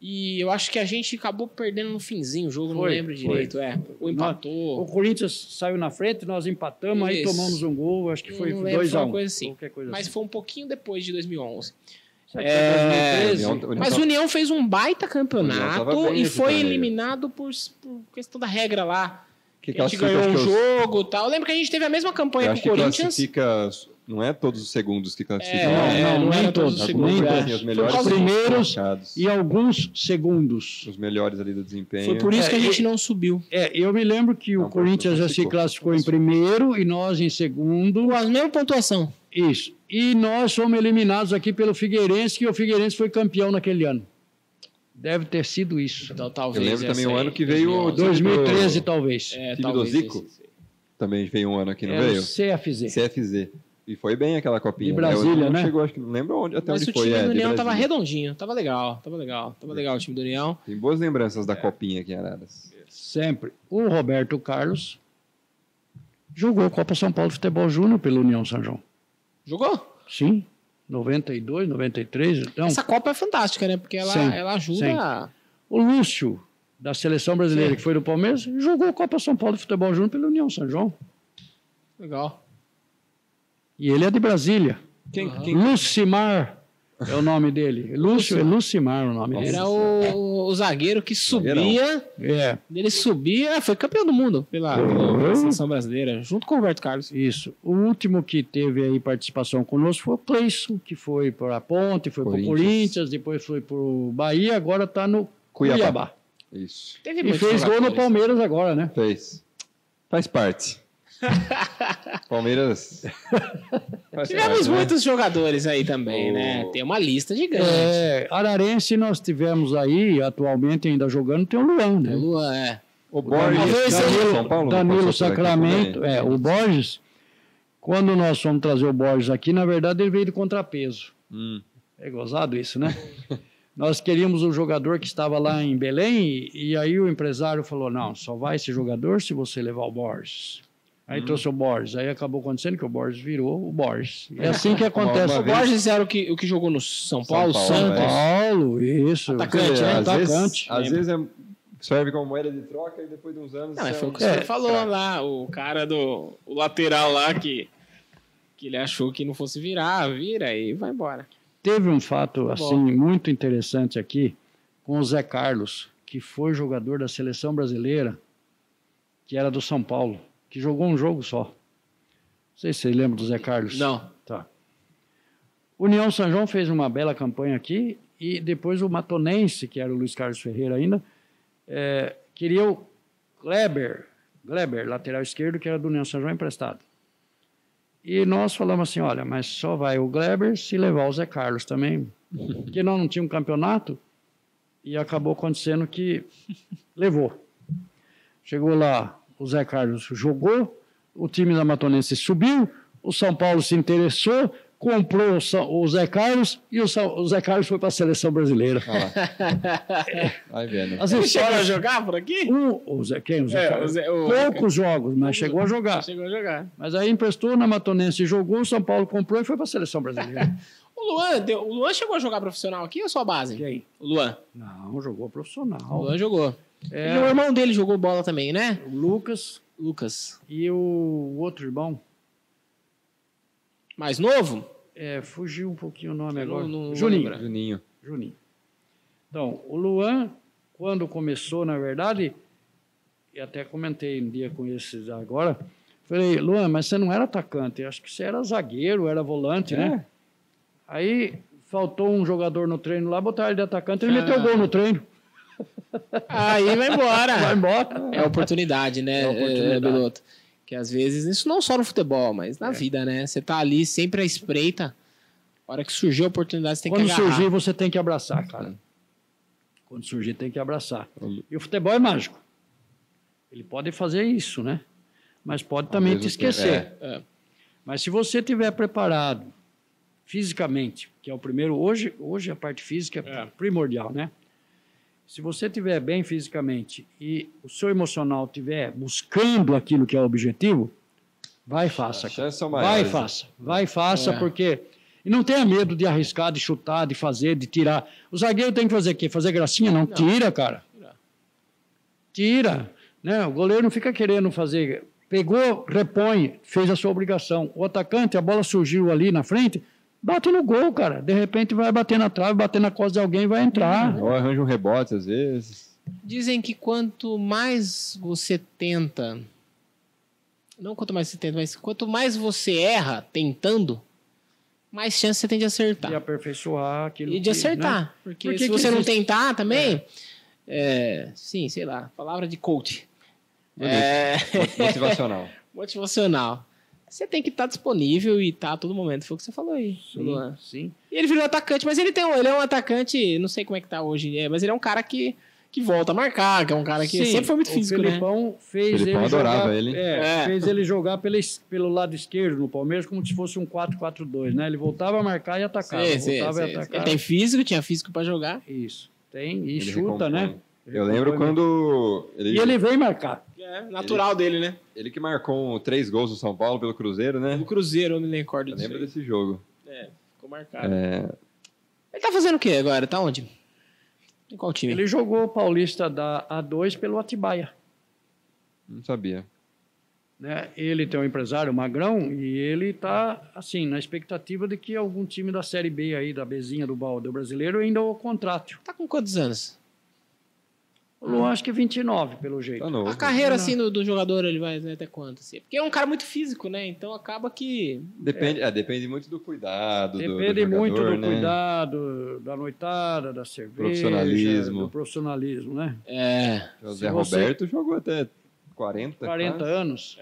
E eu acho que a gente acabou perdendo no finzinho o jogo, não Foi, lembro foi. direito. É, ou O empatou. Corinthians saiu na frente, nós empatamos, aí Isso. tomamos um gol, acho que foi Não lembro, 2 foi a uma 1 coisa assim. Coisa Mas assim. foi um pouquinho depois de 2011. Será que É, foi 2013? União- União Mas o União fez um baita campeonato e foi eliminado por, por questão da regra lá. Que a gente ganhou um os- jogo e tal. Eu lembro que a gente teve a mesma campanha acho com que o Corinthians. classifica. Não é todos os segundos que classificam. É, não, não nem era todos, os Alguns segundos. é. os Foi melhores primeiros. E alguns segundos. Os melhores ali do desempenho. Foi por isso É, que a gente não subiu. É, eu me lembro que o Não, Corinthians já se classificou. classificou em primeiro e nós em segundo. Com a mesma pontuação. Isso. E nós fomos eliminados aqui pelo Figueirense, que o Figueirense foi campeão naquele ano. Deve ter sido isso. Então, talvez. Eu lembro também o aí, ano que veio o 2011. 2013, talvez. É, do talvez Zico? esse- Também veio um ano aqui, não Era veio? o CFZ. CFZ. E foi bem aquela copinha. De Brasília, não né? Chegou, acho que não lembro onde, até Mas onde o foi. time é, do de União tava redondinho. Tava legal, tava legal. Tava legal o time do União. Tem boas lembranças É. da copinha aqui em Araras. Sempre. O Roberto Carlos jogou a Copa São Paulo Futebol Júnior pela União São João. Jogou? Sim. 92, 93. Então, Essa Copa é fantástica, né? Porque ela, Sim, ela ajuda. sim. a- o Lúcio, da seleção brasileira, Sim. que foi do Palmeiras, jogou a Copa São Paulo Futebol Júnior pela União São João. Legal. E ele é de Brasília. Quem, quem- Lucimar É o nome dele. Lúcio, é Lucimar o nome dele. Era o, o zagueiro que subia. É, Ele subia, foi campeão do mundo pela, pela seleção brasileira, junto com o Roberto Carlos. isso. O último que teve aí participação conosco foi o Cleison, que foi para a Ponte, foi para o Corinthians. Depois foi para o Bahia, agora está no Cuiabá. Cuiabá. Isso. Teve E fez gol no. Palmeiras agora, né? Fez. Faz parte. [laughs] Palmeiras. [laughs] Tivemos parte, né? muitos jogadores aí também, O- né? Tem uma lista gigante. É, Ararense nós tivemos aí, atualmente ainda jogando, tem o Luan, né? O Luan, é. O Borges. Talvez tá Danilo, São Paulo, Danilo Sacramento, é, o Borges, quando nós fomos trazer o Borges aqui, na verdade ele veio de contrapeso. Hum. É gozado isso, né? [laughs] nós queríamos um jogador que estava lá em Belém e, e aí o empresário falou, não, só vai esse jogador se você levar o Borges. Hum. Aí trouxe o Borges, aí acabou acontecendo que o Borges virou o Borges. É assim que acontece. uma O Borges era o que, o que jogou no São Paulo, Paulo, São Santos. é. Paulo, isso. Atacante, né? às vezes- Atacante. Às vezes é, serve como moeda de troca e depois de uns anos. Não, é foi o que o senhor É, falou lá, o cara do o lateral lá que, que ele achou que não fosse virar, vira e vai embora. Teve um fato Tá assim muito interessante aqui com o Zé Carlos, que foi jogador da seleção brasileira, que era do São Paulo, que jogou um jogo só. Não sei se você lembra do Zé Carlos. Não. Tá. União São João fez uma bela campanha aqui e depois o Matonense, que era o Luiz Carlos Ferreira ainda, eh, queria o Kleber, Kleber, lateral esquerdo, que era do União São João emprestado. E nós falamos assim, olha, mas só vai o Kleber se levar o Zé Carlos também, porque nós não tínhamos um campeonato e acabou acontecendo que levou. Chegou lá, o Zé Carlos jogou, o time da Matonense subiu, o São Paulo se interessou, comprou o, São- o Zé Carlos e o, São- o Zé Carlos foi para a seleção brasileira. Ah. [laughs] Vai vendo. As chegou a jogar por aqui? um, o Zé, quem? O Zé É, Carlos? o Zé- o- Poucos jogos, mas chegou a jogar. Chegou a jogar. Mas aí emprestou na Matonense, jogou, o São Paulo comprou e foi para a seleção brasileira. [laughs] O Luan, deu- o Luan chegou a jogar profissional aqui ou só base? Quem? O Luan. Não, jogou O profissional. Luan jogou. É. E o irmão dele jogou bola também, né? O Lucas Lucas. e o outro irmão, Mais novo? é, fugiu um pouquinho o nome Eu não- agora. não vou Juninho. Juninho. Juninho. Então, o Luan, quando começou, na verdade, e até comentei um dia com esses agora, falei, Luan, mas você não era atacante, acho que você era zagueiro, era volante, né? Aí faltou um jogador no treino lá, botaram ele de atacante, ele Ah. meteu gol no treino. Aí vai embora. Vai embora. É oportunidade, né, É oportunidade. é, Beloto? Que às vezes, isso não só no futebol, mas na vida, né? Você tá ali sempre à espreita. A hora que surgiu a oportunidade, você tem Quando que agarrar. surgir, você tem que abraçar, cara. Quando surgir, tem que abraçar. E o futebol é mágico. Ele pode fazer isso, né? Mas pode também te esquecer. É. Mas se você estiver preparado fisicamente, que é o primeiro, hoje, hoje a parte física é, É. primordial, né? Se você estiver bem fisicamente e o seu emocional estiver buscando aquilo que é o objetivo, vai e faça. As cara. chances são Vai e maiores. faça. Vai e faça, É. porque. E não tenha medo de arriscar, de chutar, de fazer, de tirar. O zagueiro tem que fazer o quê? Fazer gracinha? Não, tira, cara. Tira. Tira. Né? O goleiro não fica querendo fazer. Pegou, repõe, fez a sua obrigação. O atacante, a bola surgiu ali na frente, bate no gol, cara. De repente vai bater na trave, bater na costa de alguém e vai entrar. Ou arranja um rebote às vezes. Dizem que quanto mais você tenta. Não quanto mais você tenta, mas quanto mais você erra tentando, mais chance você tem de acertar. E aperfeiçoar aquilo. E de que, né? acertar. Porque Por que se que você não existe- tentar também. é, sim, sei lá, palavra de coach. É, Motivacional. [laughs] motivacional. Você tem que estar disponível e estar a todo momento. Foi o que você falou aí, Luan. Sim, sim. E ele virou atacante, mas ele tem um, ele é um atacante, não sei como é que tá hoje, é, mas ele é um cara que, que volta a marcar, que é um cara que Sim, sempre foi muito o físico, né? Felipão fez Felipão ele adorava jogar, ele. É, É. fez ele jogar pela pelo lado esquerdo no Palmeiras como se fosse um 4-4-2, né? Ele voltava a marcar e atacava, Sei, sei, voltava e atacava. Ele tem físico, tinha físico pra jogar. Isso, tem e Ele chuta, recompõe. né? Eu lembro quando ele, E ele vem marcar. É natural dele, né? ele que marcou três gols do São Paulo pelo Cruzeiro, né? No Cruzeiro, eu me recordo Eu disso. lembro aí. desse jogo. É, ficou marcado. É, Ele tá fazendo o quê agora? Tá onde? Em qual time? Ele jogou o Paulista da A2 pelo Atibaia. não sabia. Né? Ele tem um empresário magrão e ele está assim na expectativa de que algum time da Série B aí da Bezinha do Balde brasileiro ainda o contrate. Tá com quantos anos? O Luan acho que 29 pelo jeito. Tá novo. A carreira assim do, do jogador ele vai até quanto? Assim? Porque é um cara muito físico, né? Então acaba que Depende, é, depende muito do cuidado. do- do Depende muito jogador, do né? cuidado, da noitada, da cerveja, Profissionalismo. do profissionalismo, né? é, José Se você- Roberto jogou até 40. 40 quase. anos.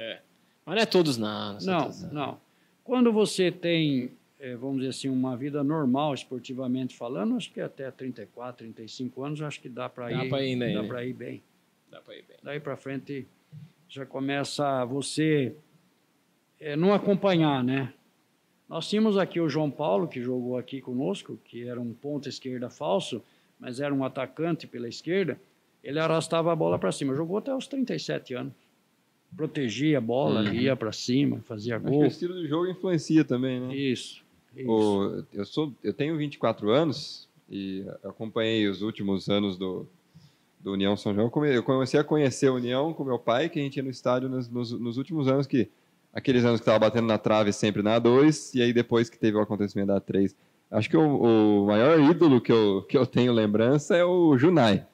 mas não é todos não. Não, são Não, todos, não. Quando você tem, vamos dizer assim, uma vida normal, esportivamente falando, acho que até 34, 35 anos, acho que dá para Dá ir, pra ir, né? dá para ir bem. Dá pra ir bem. Daí para frente já começa você eh, não acompanhar, né? Nós tínhamos aqui o João Paulo, que jogou aqui conosco, que era um ponta esquerda falso, mas era um atacante pela esquerda. Ele arrastava a bola para cima. Jogou até os 37 anos. Protegia a bola, Uhum. ia para cima, fazia Acho que o gol. estilo de jogo influencia também, né? Isso. O- eu, sou, eu tenho 24 anos e acompanhei os últimos anos do, do União São João. Eu comecei a conhecer a União com meu pai, que a gente ia no estádio nos, nos, nos últimos anos, que aqueles anos que estava batendo na trave sempre na A2, e aí depois que teve o acontecimento da A3. Acho que o, o maior ídolo que eu, que eu tenho lembrança é o Junai,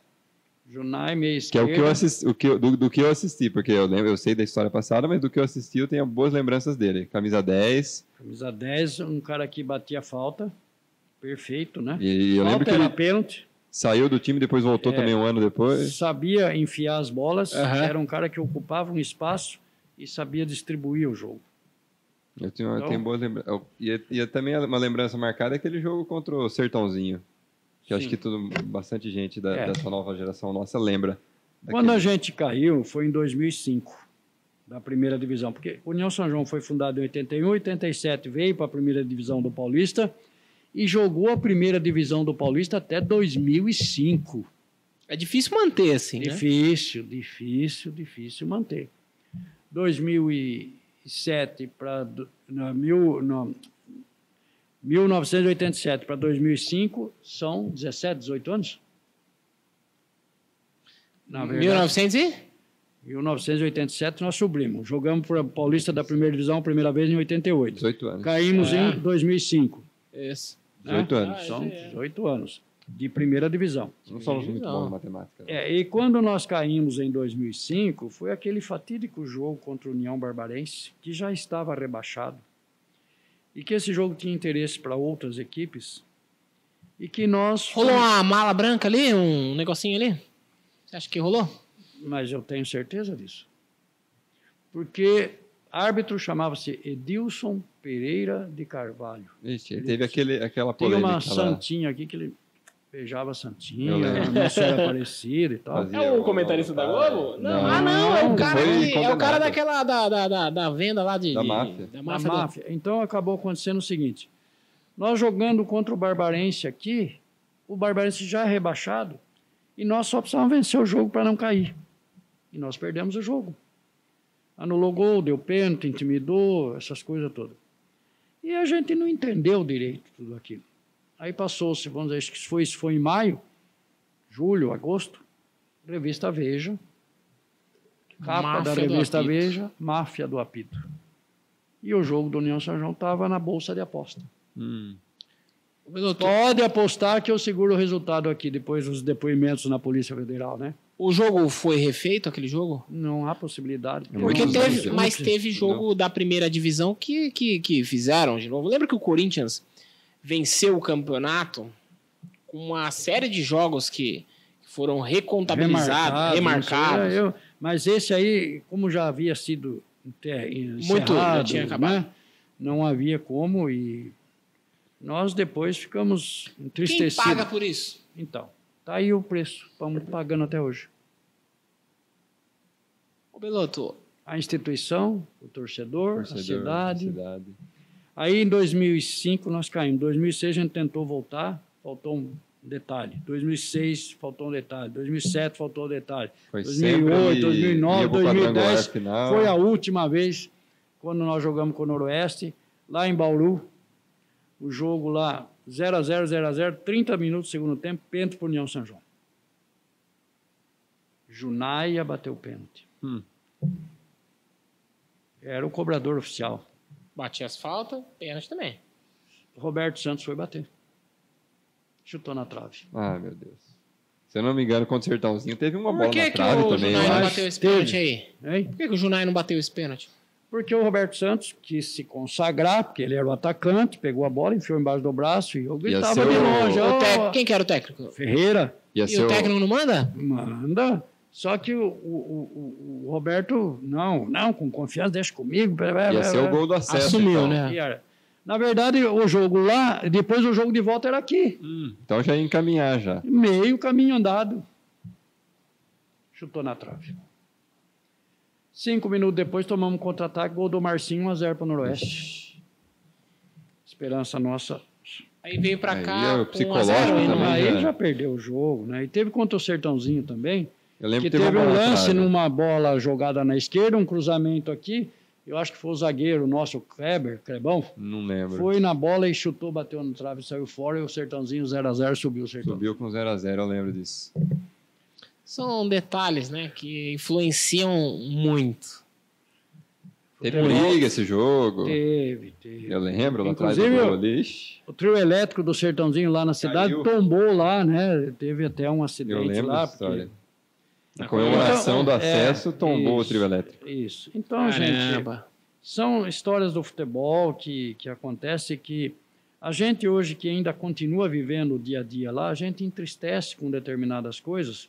Junai, meia que é o esquerda. que eu assisti, o que eu- do, do que eu assisti, porque eu lembro, eu sei da história passada, mas do que eu assisti eu tenho boas lembranças dele. Camisa 10, Camisa 10, um cara que batia falta. Perfeito, né? e eu lembro falta que era ele pênalti. saiu do time, depois voltou É. também um ano depois. Sabia enfiar as bolas. Aham. Era um cara que ocupava um espaço e sabia distribuir o jogo. Eu tenho, eu Então- tenho boas lembranças. E, e também uma lembrança marcada é aquele jogo contra o Sertãozinho. Que acho que tudo, bastante gente da, É. dessa nova geração nossa lembra. Quando a daquele- gente caiu, foi em 2005, da primeira divisão. Porque o União São João foi fundado em 81, 87 veio para a primeira divisão do Paulista e jogou a primeira divisão do Paulista até 2005. É difícil manter assim, né? Difícil, difícil, difícil manter. 2007 para 1987 para 2005 são 17, 18 anos? Na verdade, 1900 e? 1987 nós subimos. Jogamos para Paulista da primeira divisão a primeira vez em 88. 18 anos. Caímos É. em 2005. Isso. né? 18 anos. Ah, São é. 18 anos de primeira divisão. Não somos muito bons em matemática. É, e quando nós caímos em 2005, foi aquele fatídico jogo contra o União Barbarense, que já estava rebaixado, e que esse jogo tinha interesse para outras equipes, e que nós... Rolou uma mala branca ali, um negocinho ali? Você acha que rolou? Mas eu tenho certeza disso. Porque árbitro chamava-se Edilson Pereira de Carvalho. Ixi, ele teve aquele, aquela Tinha polêmica uma lá. santinha aqui que ele beijava santinha, lembro. a moça era parecida e tal. Fazia É o comentarista da Globo? Não. Ah, não, é o cara, que, é o cara daquela da, da, da, da venda lá de. Da de- máfia. Da da máfia. máfia. Então acabou acontecendo o seguinte: nós jogando contra o Barbarense aqui, o Barbarense já é rebaixado, e nós só precisávamos vencer o jogo para não cair. E nós perdemos o jogo. Anulou gol, deu pênalti, intimidou, essas coisas todas. E a gente não entendeu direito tudo aquilo. Aí passou-se, vamos dizer, acho que isso foi, isso foi em maio, julho, agosto, revista Veja, capa Máfia da revista. Veja, máfia do apito. E o jogo do União São João estava na bolsa de aposta. Hum. Pode apostar que eu seguro o resultado aqui depois dos depoimentos na Polícia Federal, né? O jogo foi refeito, aquele jogo? Não há possibilidade. Não Porque teve, mas teve jogo da primeira divisão que, que, que fizeram de novo. Lembra que o Corinthians venceu o campeonato com uma série de jogos que foram recontabilizados, remarcados. sei, eu- mas esse aí, como já havia sido Muito, já tinha acabado. né? não havia como e nós depois ficamos Quem entristecidos. paga por isso? Então, tá aí o preço, estamos pagando até hoje. Ô, Beloto, A instituição, o torcedor, Torcedor, a cidade. cidade. Aí em 2005 nós caímos. Em 2006 a gente tentou voltar, faltou um detalhe. 2006 faltou um detalhe. 2007 faltou um detalhe. Foi 2008, sempre 2009, ia pro quadrangular 2010 final. foi a última vez quando nós jogamos com o Noroeste, lá em Bauru. O jogo lá 0 a 0 0 a 0 30 minutos do segundo tempo, pênalti para União São João. Junaia bateu o pênalti. Hum. Era o cobrador oficial. Batia as faltas, pênalti também. Roberto Santos foi bater. Chutou na trave. Ah, meu Deus. Se eu não me engano, contra o Sertãozinho, teve uma Por bola que, na que trave o também, Junai eu não acho. bateu esse Teve. pênalti aí? Hein? Por que, que o Junai não bateu esse pênalti? Porque o Roberto Santos quis se consagrar, porque ele era o atacante, pegou a bola, enfiou embaixo do braço e eu gritava de o- longe. O "Ó, tec- Quem que era o técnico? Ferreira, Ia E o técnico não manda? manda. Só que o, o- o- o Roberto, não, não, com confiança, deixa comigo. Ia ser o gol do acesso. Assumiu, então. né? Na verdade, o jogo lá, depois o jogo de volta era aqui. Hum, então já ia encaminhar já. Meio caminho andado. Chutou na trave. Cinco minutos depois, tomamos um contra-ataque, gol do Marcinho, 1x0 para o Noroeste. Esperança nossa. Aí veio pra Aí cá. é o com psicológico 1 a 0 aí, não também. Aí ele já perdeu o jogo, né? E teve contra o Sertãozinho também, Eu lembro que que teve, teve um lance trave. numa bola jogada na esquerda, um cruzamento aqui. Eu acho que foi o zagueiro nosso, Kleber, Clebão. Não lembro. Foi na bola e chutou, bateu no trave, saiu fora e o Sertãozinho 0x0 subiu o Sertão. Subiu com 0x0, eu lembro disso. São detalhes, né, que influenciam muito. Teve briga esse jogo. Teve, teve. Eu lembro, lá atrás do. Ixi, O trio elétrico do Sertãozinho lá na cidade Caiu. tombou lá, né? Teve até um Eu acidente lembro lá. dessa história. Na comemoração do Então, acesso, é, tombou o isso. trio elétrico. Isso. Então, gente, Caramba. são histórias do futebol que, que acontece que a gente hoje que ainda continua vivendo o dia a dia lá, a gente entristece com determinadas coisas,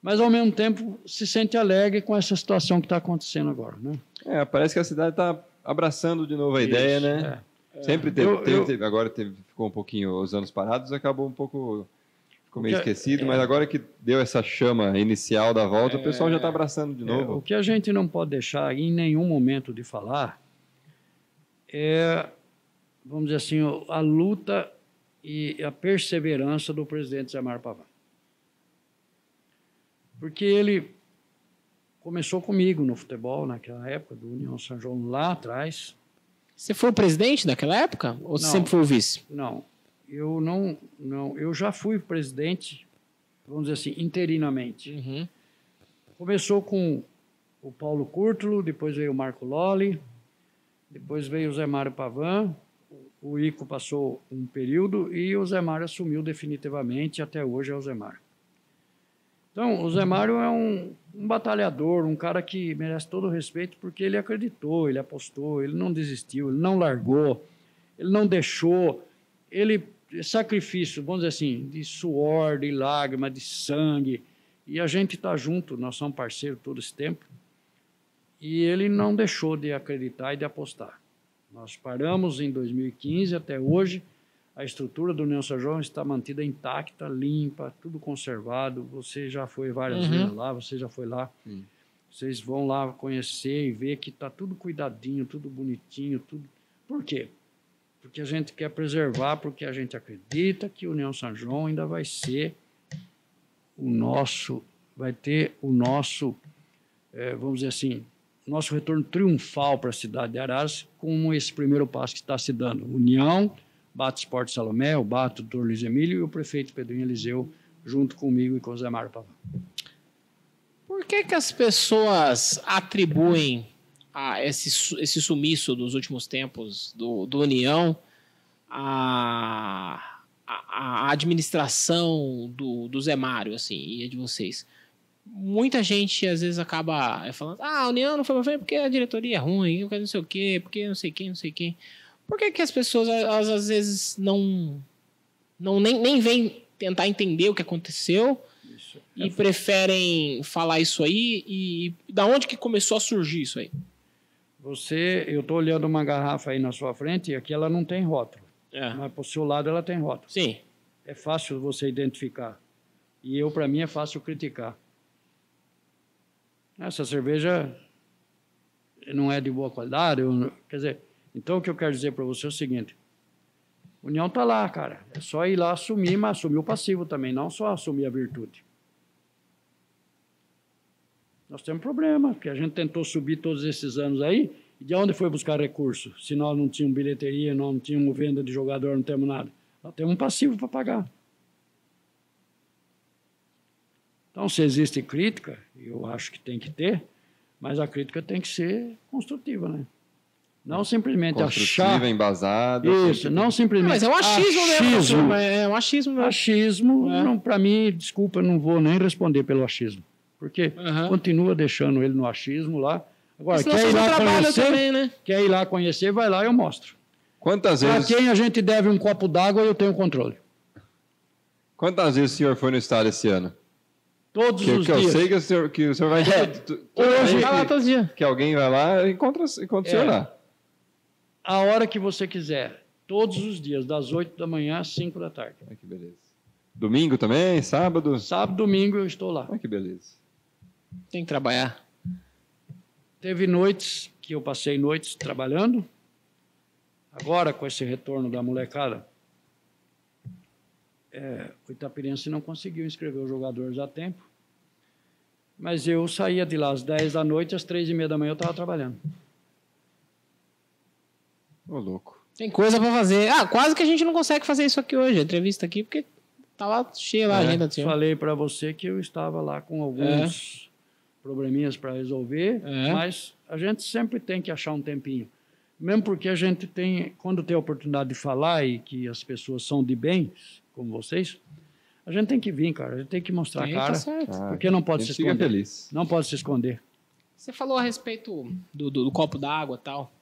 mas ao mesmo tempo se sente alegre com essa situação que está acontecendo agora, né? É, parece que a cidade está abraçando de novo a ideia, Isso, né? é. Sempre teve, Eu- teve- eu- teve- agora teve, ficou um pouquinho os anos parados, acabou um pouco, ficou meio Porque- esquecido, é. mas agora que deu essa chama inicial da volta, o pessoal já É. está abraçando de É, novo. o que a gente não pode deixar em nenhum momento de falar é, vamos dizer assim, a luta e a perseverança do presidente Zé Mário Pavão. Porque ele começou comigo no futebol naquela época, do União São João lá atrás. Você foi o presidente daquela época? Ou você Não. sempre foi o vice? Não, eu não, não, eu já fui presidente, vamos dizer assim, interinamente. Uhum. Começou com o Paulo Curtulo, depois veio o Marco Lolli, depois veio o Zé Mário Pavan, o Ico passou um período e o Zé Mário assumiu definitivamente, até hoje é o Zé Mário. Então, o Zé Mário é um, um batalhador, um cara que merece todo o respeito porque ele acreditou, ele apostou, ele não desistiu, ele não largou, ele não deixou, ele sacrifício, vamos dizer assim, de suor, de lágrima, de sangue, e a gente está junto, nós somos parceiros todo esse tempo. E ele não deixou de acreditar e de apostar. Nós paramos em 2015 até hoje. A estrutura do União São João está mantida intacta, limpa, tudo conservado. Você já foi várias Uhum. vezes lá, você já foi lá. Sim. Vocês vão lá conhecer e ver que está tudo cuidadinho, tudo bonitinho, tudo. Por quê? Porque a gente quer preservar, porque a gente acredita que União São João ainda vai ser o nosso, vai ter o nosso, eh, vamos dizer assim, nosso retorno triunfal para a cidade de Araras, como esse primeiro passo que está se dando. União, Bato Esporte Salomé, o Bato, doutor Luiz Emílio e o prefeito Pedrinho Eliseu, junto comigo e com o Zé Mário Pavão. Por que, que as pessoas atribuem a esse, esse sumiço dos últimos tempos do, do União a, a, a administração do, do Zé Mário, assim, e a de vocês? Muita gente às vezes acaba é, falando: ah, a União não foi pra frente porque a diretoria é ruim, porque não sei o quê, porque não sei quem, não sei quem. Por que, que as pessoas elas, às vezes não, não nem, nem vêm tentar entender o que aconteceu e preferem falar isso aí e, e da onde que começou a surgir isso aí? Você, eu estou olhando uma garrafa aí na sua frente e aqui ela não tem rótulo, É. mas para o seu lado ela tem rótulo. Sim. É fácil você identificar. E eu, para mim, é fácil criticar. Essa cerveja não é de boa qualidade. eu quer dizer, então o que eu quero dizer para você é o seguinte: União está lá, cara. É só ir lá assumir, mas assumir o passivo também, não só assumir a virtude. Nós temos problema, porque a gente tentou subir todos esses anos aí, e de onde foi buscar recurso? Se nós não tínhamos bilheteria, nós não tínhamos venda de jogador, não temos nada. Nós temos um passivo para pagar. Então, se existe crítica, eu acho que tem que ter, Mas a crítica tem que ser construtiva, né? Não simplesmente Construtiva, achar. embasada. Isso, não simplesmente. Mas é um achismo mesmo, achismo. professor, é um achismo mesmo. Achismo, É. não, para mim, desculpa, eu não vou nem responder pelo achismo. Porque Aham. continua deixando ele no achismo lá. Agora, quer ir lá conhecer? também, né? Quer ir lá conhecer, vai lá e eu mostro. Quantas Para vezes, quem a gente deve um copo d'água, eu tenho controle. quantas vezes o senhor foi no estádio esse ano? Todos Que, os que eu dias. sei que o senhor, que o senhor vai. É. Hoje- Vai lá todos os dias. que alguém vai lá e encontra, encontra o senhor É. lá. A hora que você quiser. Todos os dias, das 8 da manhã às 5 da tarde. Olha que beleza. Domingo também? Sábado? Sábado, domingo eu estou lá. Olha que beleza. Tem que trabalhar. Teve noites que eu passei noites trabalhando. Agora, com esse retorno da molecada, é, o Itapirense não conseguiu inscrever os jogadores a tempo. Mas eu saía de lá às 10 da noite, às 3 e meia da manhã eu estava trabalhando. Ô, louco. Tem coisa pra fazer. Ah, quase que a gente não consegue fazer isso aqui hoje, a entrevista aqui, porque tava cheia lá a É, agenda do senhor. Falei para você que eu estava lá com alguns probleminhas para resolver, É. mas a gente sempre tem que achar um tempinho. Mesmo porque a gente tem, quando tem a oportunidade de falar e que as pessoas são de bem, como vocês, a gente tem que vir, cara. A gente tem que mostrar Sim, a cara. tá certo. Ah, Porque não pode a se fica esconder. feliz. Não pode se esconder. Você falou a respeito do, do- do copo d'água e tal.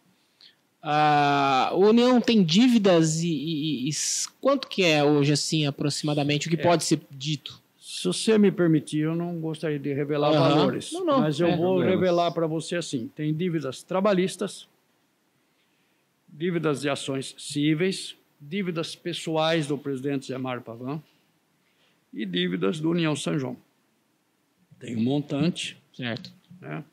O União tem dívidas e, e- e quanto que é hoje, assim, aproximadamente, o que pode ser dito? Se você me permitir, eu não gostaria de revelar Aham. valores. Não, não, mas eu é. vou revelar para você assim: tem dívidas trabalhistas, dívidas de ações cíveis, dívidas pessoais do presidente Zé Mário Pavan e dívidas do União São João. Tem um montante. Certo. Né?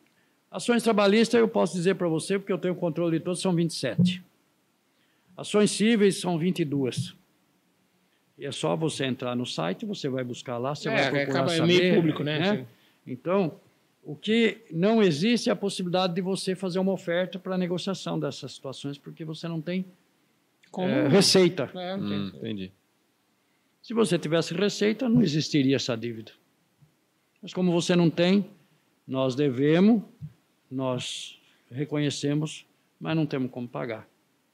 Ações trabalhistas, eu posso dizer para você, porque eu tenho controle de todos, são 27. Ações cíveis são 22. E é só você entrar no site, você vai buscar lá, você É, vai procurar acaba- é saber. meio público, né? Então, o que não existe é a possibilidade de você fazer uma oferta para negociação dessas situações, porque você não tem Como? eh, receita. É, Hum, entendi. Se você tivesse receita, não existiria essa dívida. Mas como você não tem, nós devemos, nós reconhecemos, mas não temos como pagar.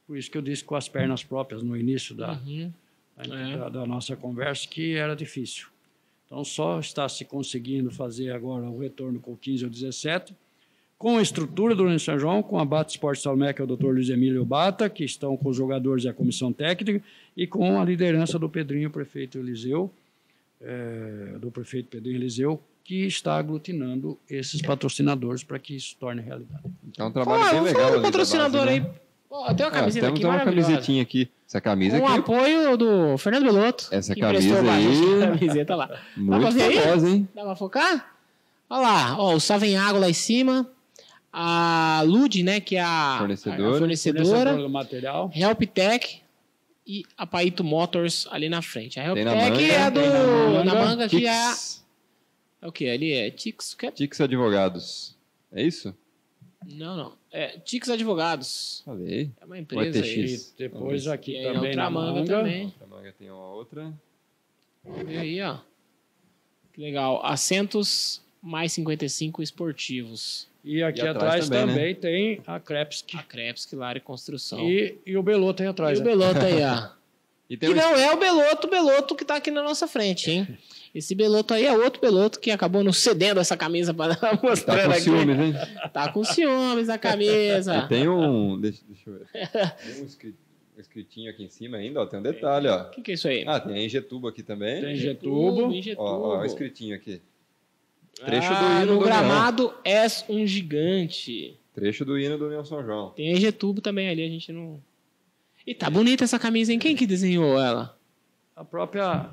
Por isso que eu disse com as pernas próprias no início da, Uhum. É. da, da nossa conversa que era difícil. Então, só está se conseguindo fazer agora o retorno com o 15 ou 17, com a estrutura do União São João, com a Bata Esporte Salmé, que é o Dr. Luiz Emílio Bata, que estão com os jogadores e a comissão técnica, e com a liderança do Pedrinho, prefeito Eliseu, eh, do prefeito Pedrinho Eliseu, que está aglutinando esses patrocinadores para que isso torne realidade. Então é um trabalho bem legal. falar ali do patrocinador base, aí. né? Pô, tem uma Ah, camiseta temos aqui uma camisetinha aqui. Essa camisa Com o aqui apoio do Fernando Belotto. Essa camisa aí- camiseta lá. é muito pra ver aí? famosa, hein? Dá pra focar? Olha lá, ó, o Savenhago lá em cima. A Lud, né, que é a Fornecedora. a fornecedora. do material. Helptech e a Paito Motors ali na frente. A Helptech manga, é a do tem na na manga. manga que é é o que ali é Tix, que é? Tix Advogados. É isso? Não, não. É Tix Advogados. Falei. É uma empresa aí. E depois aqui E também outra na manga, manga. também. Outra manga tem uma outra. E aí, ó. Que legal. Assentos mais 55 esportivos. E aqui E atrás atrás, também, né? também, tem a Krepski. A Krebs, Lari Construção. E, e o Beloto aí atrás. E o né? Beloto aí, ó. [laughs] E tem Que um não é o Beloto, o Beloto que tá aqui na nossa frente, hein? [laughs] Esse Beloto aí é outro Beloto que acabou nos cedendo essa camisa para [laughs] Tá mostrar com aqui. ciúmes, hein? Tá com ciúmes a camisa. E tem um. Deixa, deixa eu ver. [laughs] Tem um escri- escritinho aqui em cima ainda, ó. Tem um detalhe, ó. O que, que é isso aí? Ah, tem a Ingetubo aqui também. Tem Getubo. Ingetubo. Ó, ó, o escritinho aqui. Trecho do Ah, hino no do gramado és um gigante. Trecho do hino do União São João. Tem a Ingetubo também ali, a gente não... E tá bonita essa camisa, hein? Quem que desenhou ela? A própria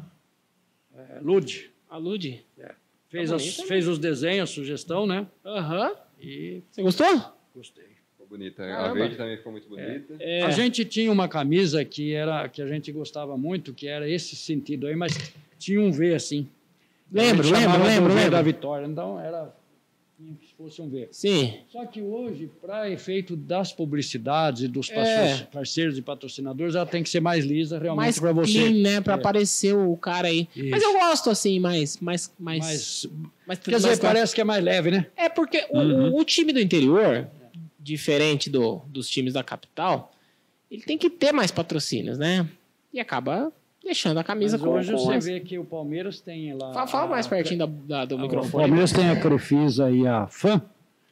é, Lud A Lud? fez, Tá as- bonita, né? fez os desenhos, sugestão, né? Aham. E Você gostou? gostei. Ficou bonita. A verde também ficou muito bonita. É. A gente tinha uma camisa que era que a gente gostava muito, que era esse sentido aí, mas tinha um V assim. Lembro, A lembro, lembro, lembro. da vitória. Então era que fossem ver. Sim. Só que hoje, para efeito das publicidades e dos É. parceiros e patrocinadores, ela tem que ser mais lisa realmente Mais para você. clean, né? Pra É. aparecer o cara aí. Mas Isso. eu gosto assim, mais. mais, mais, Mas, mais quer dizer, mais- parece que é mais leve, né? É porque o- Uhum. o, o time do interior, diferente do, dos times da capital, ele tem que ter mais patrocínios, né? E acaba deixando a camisa Mas com, hoje com você as- vê que o Palmeiras tem lá. Fala, fala mais a- pertinho da, da- do a- O microfone. Palmeiras tem a Crefisa e a FAM,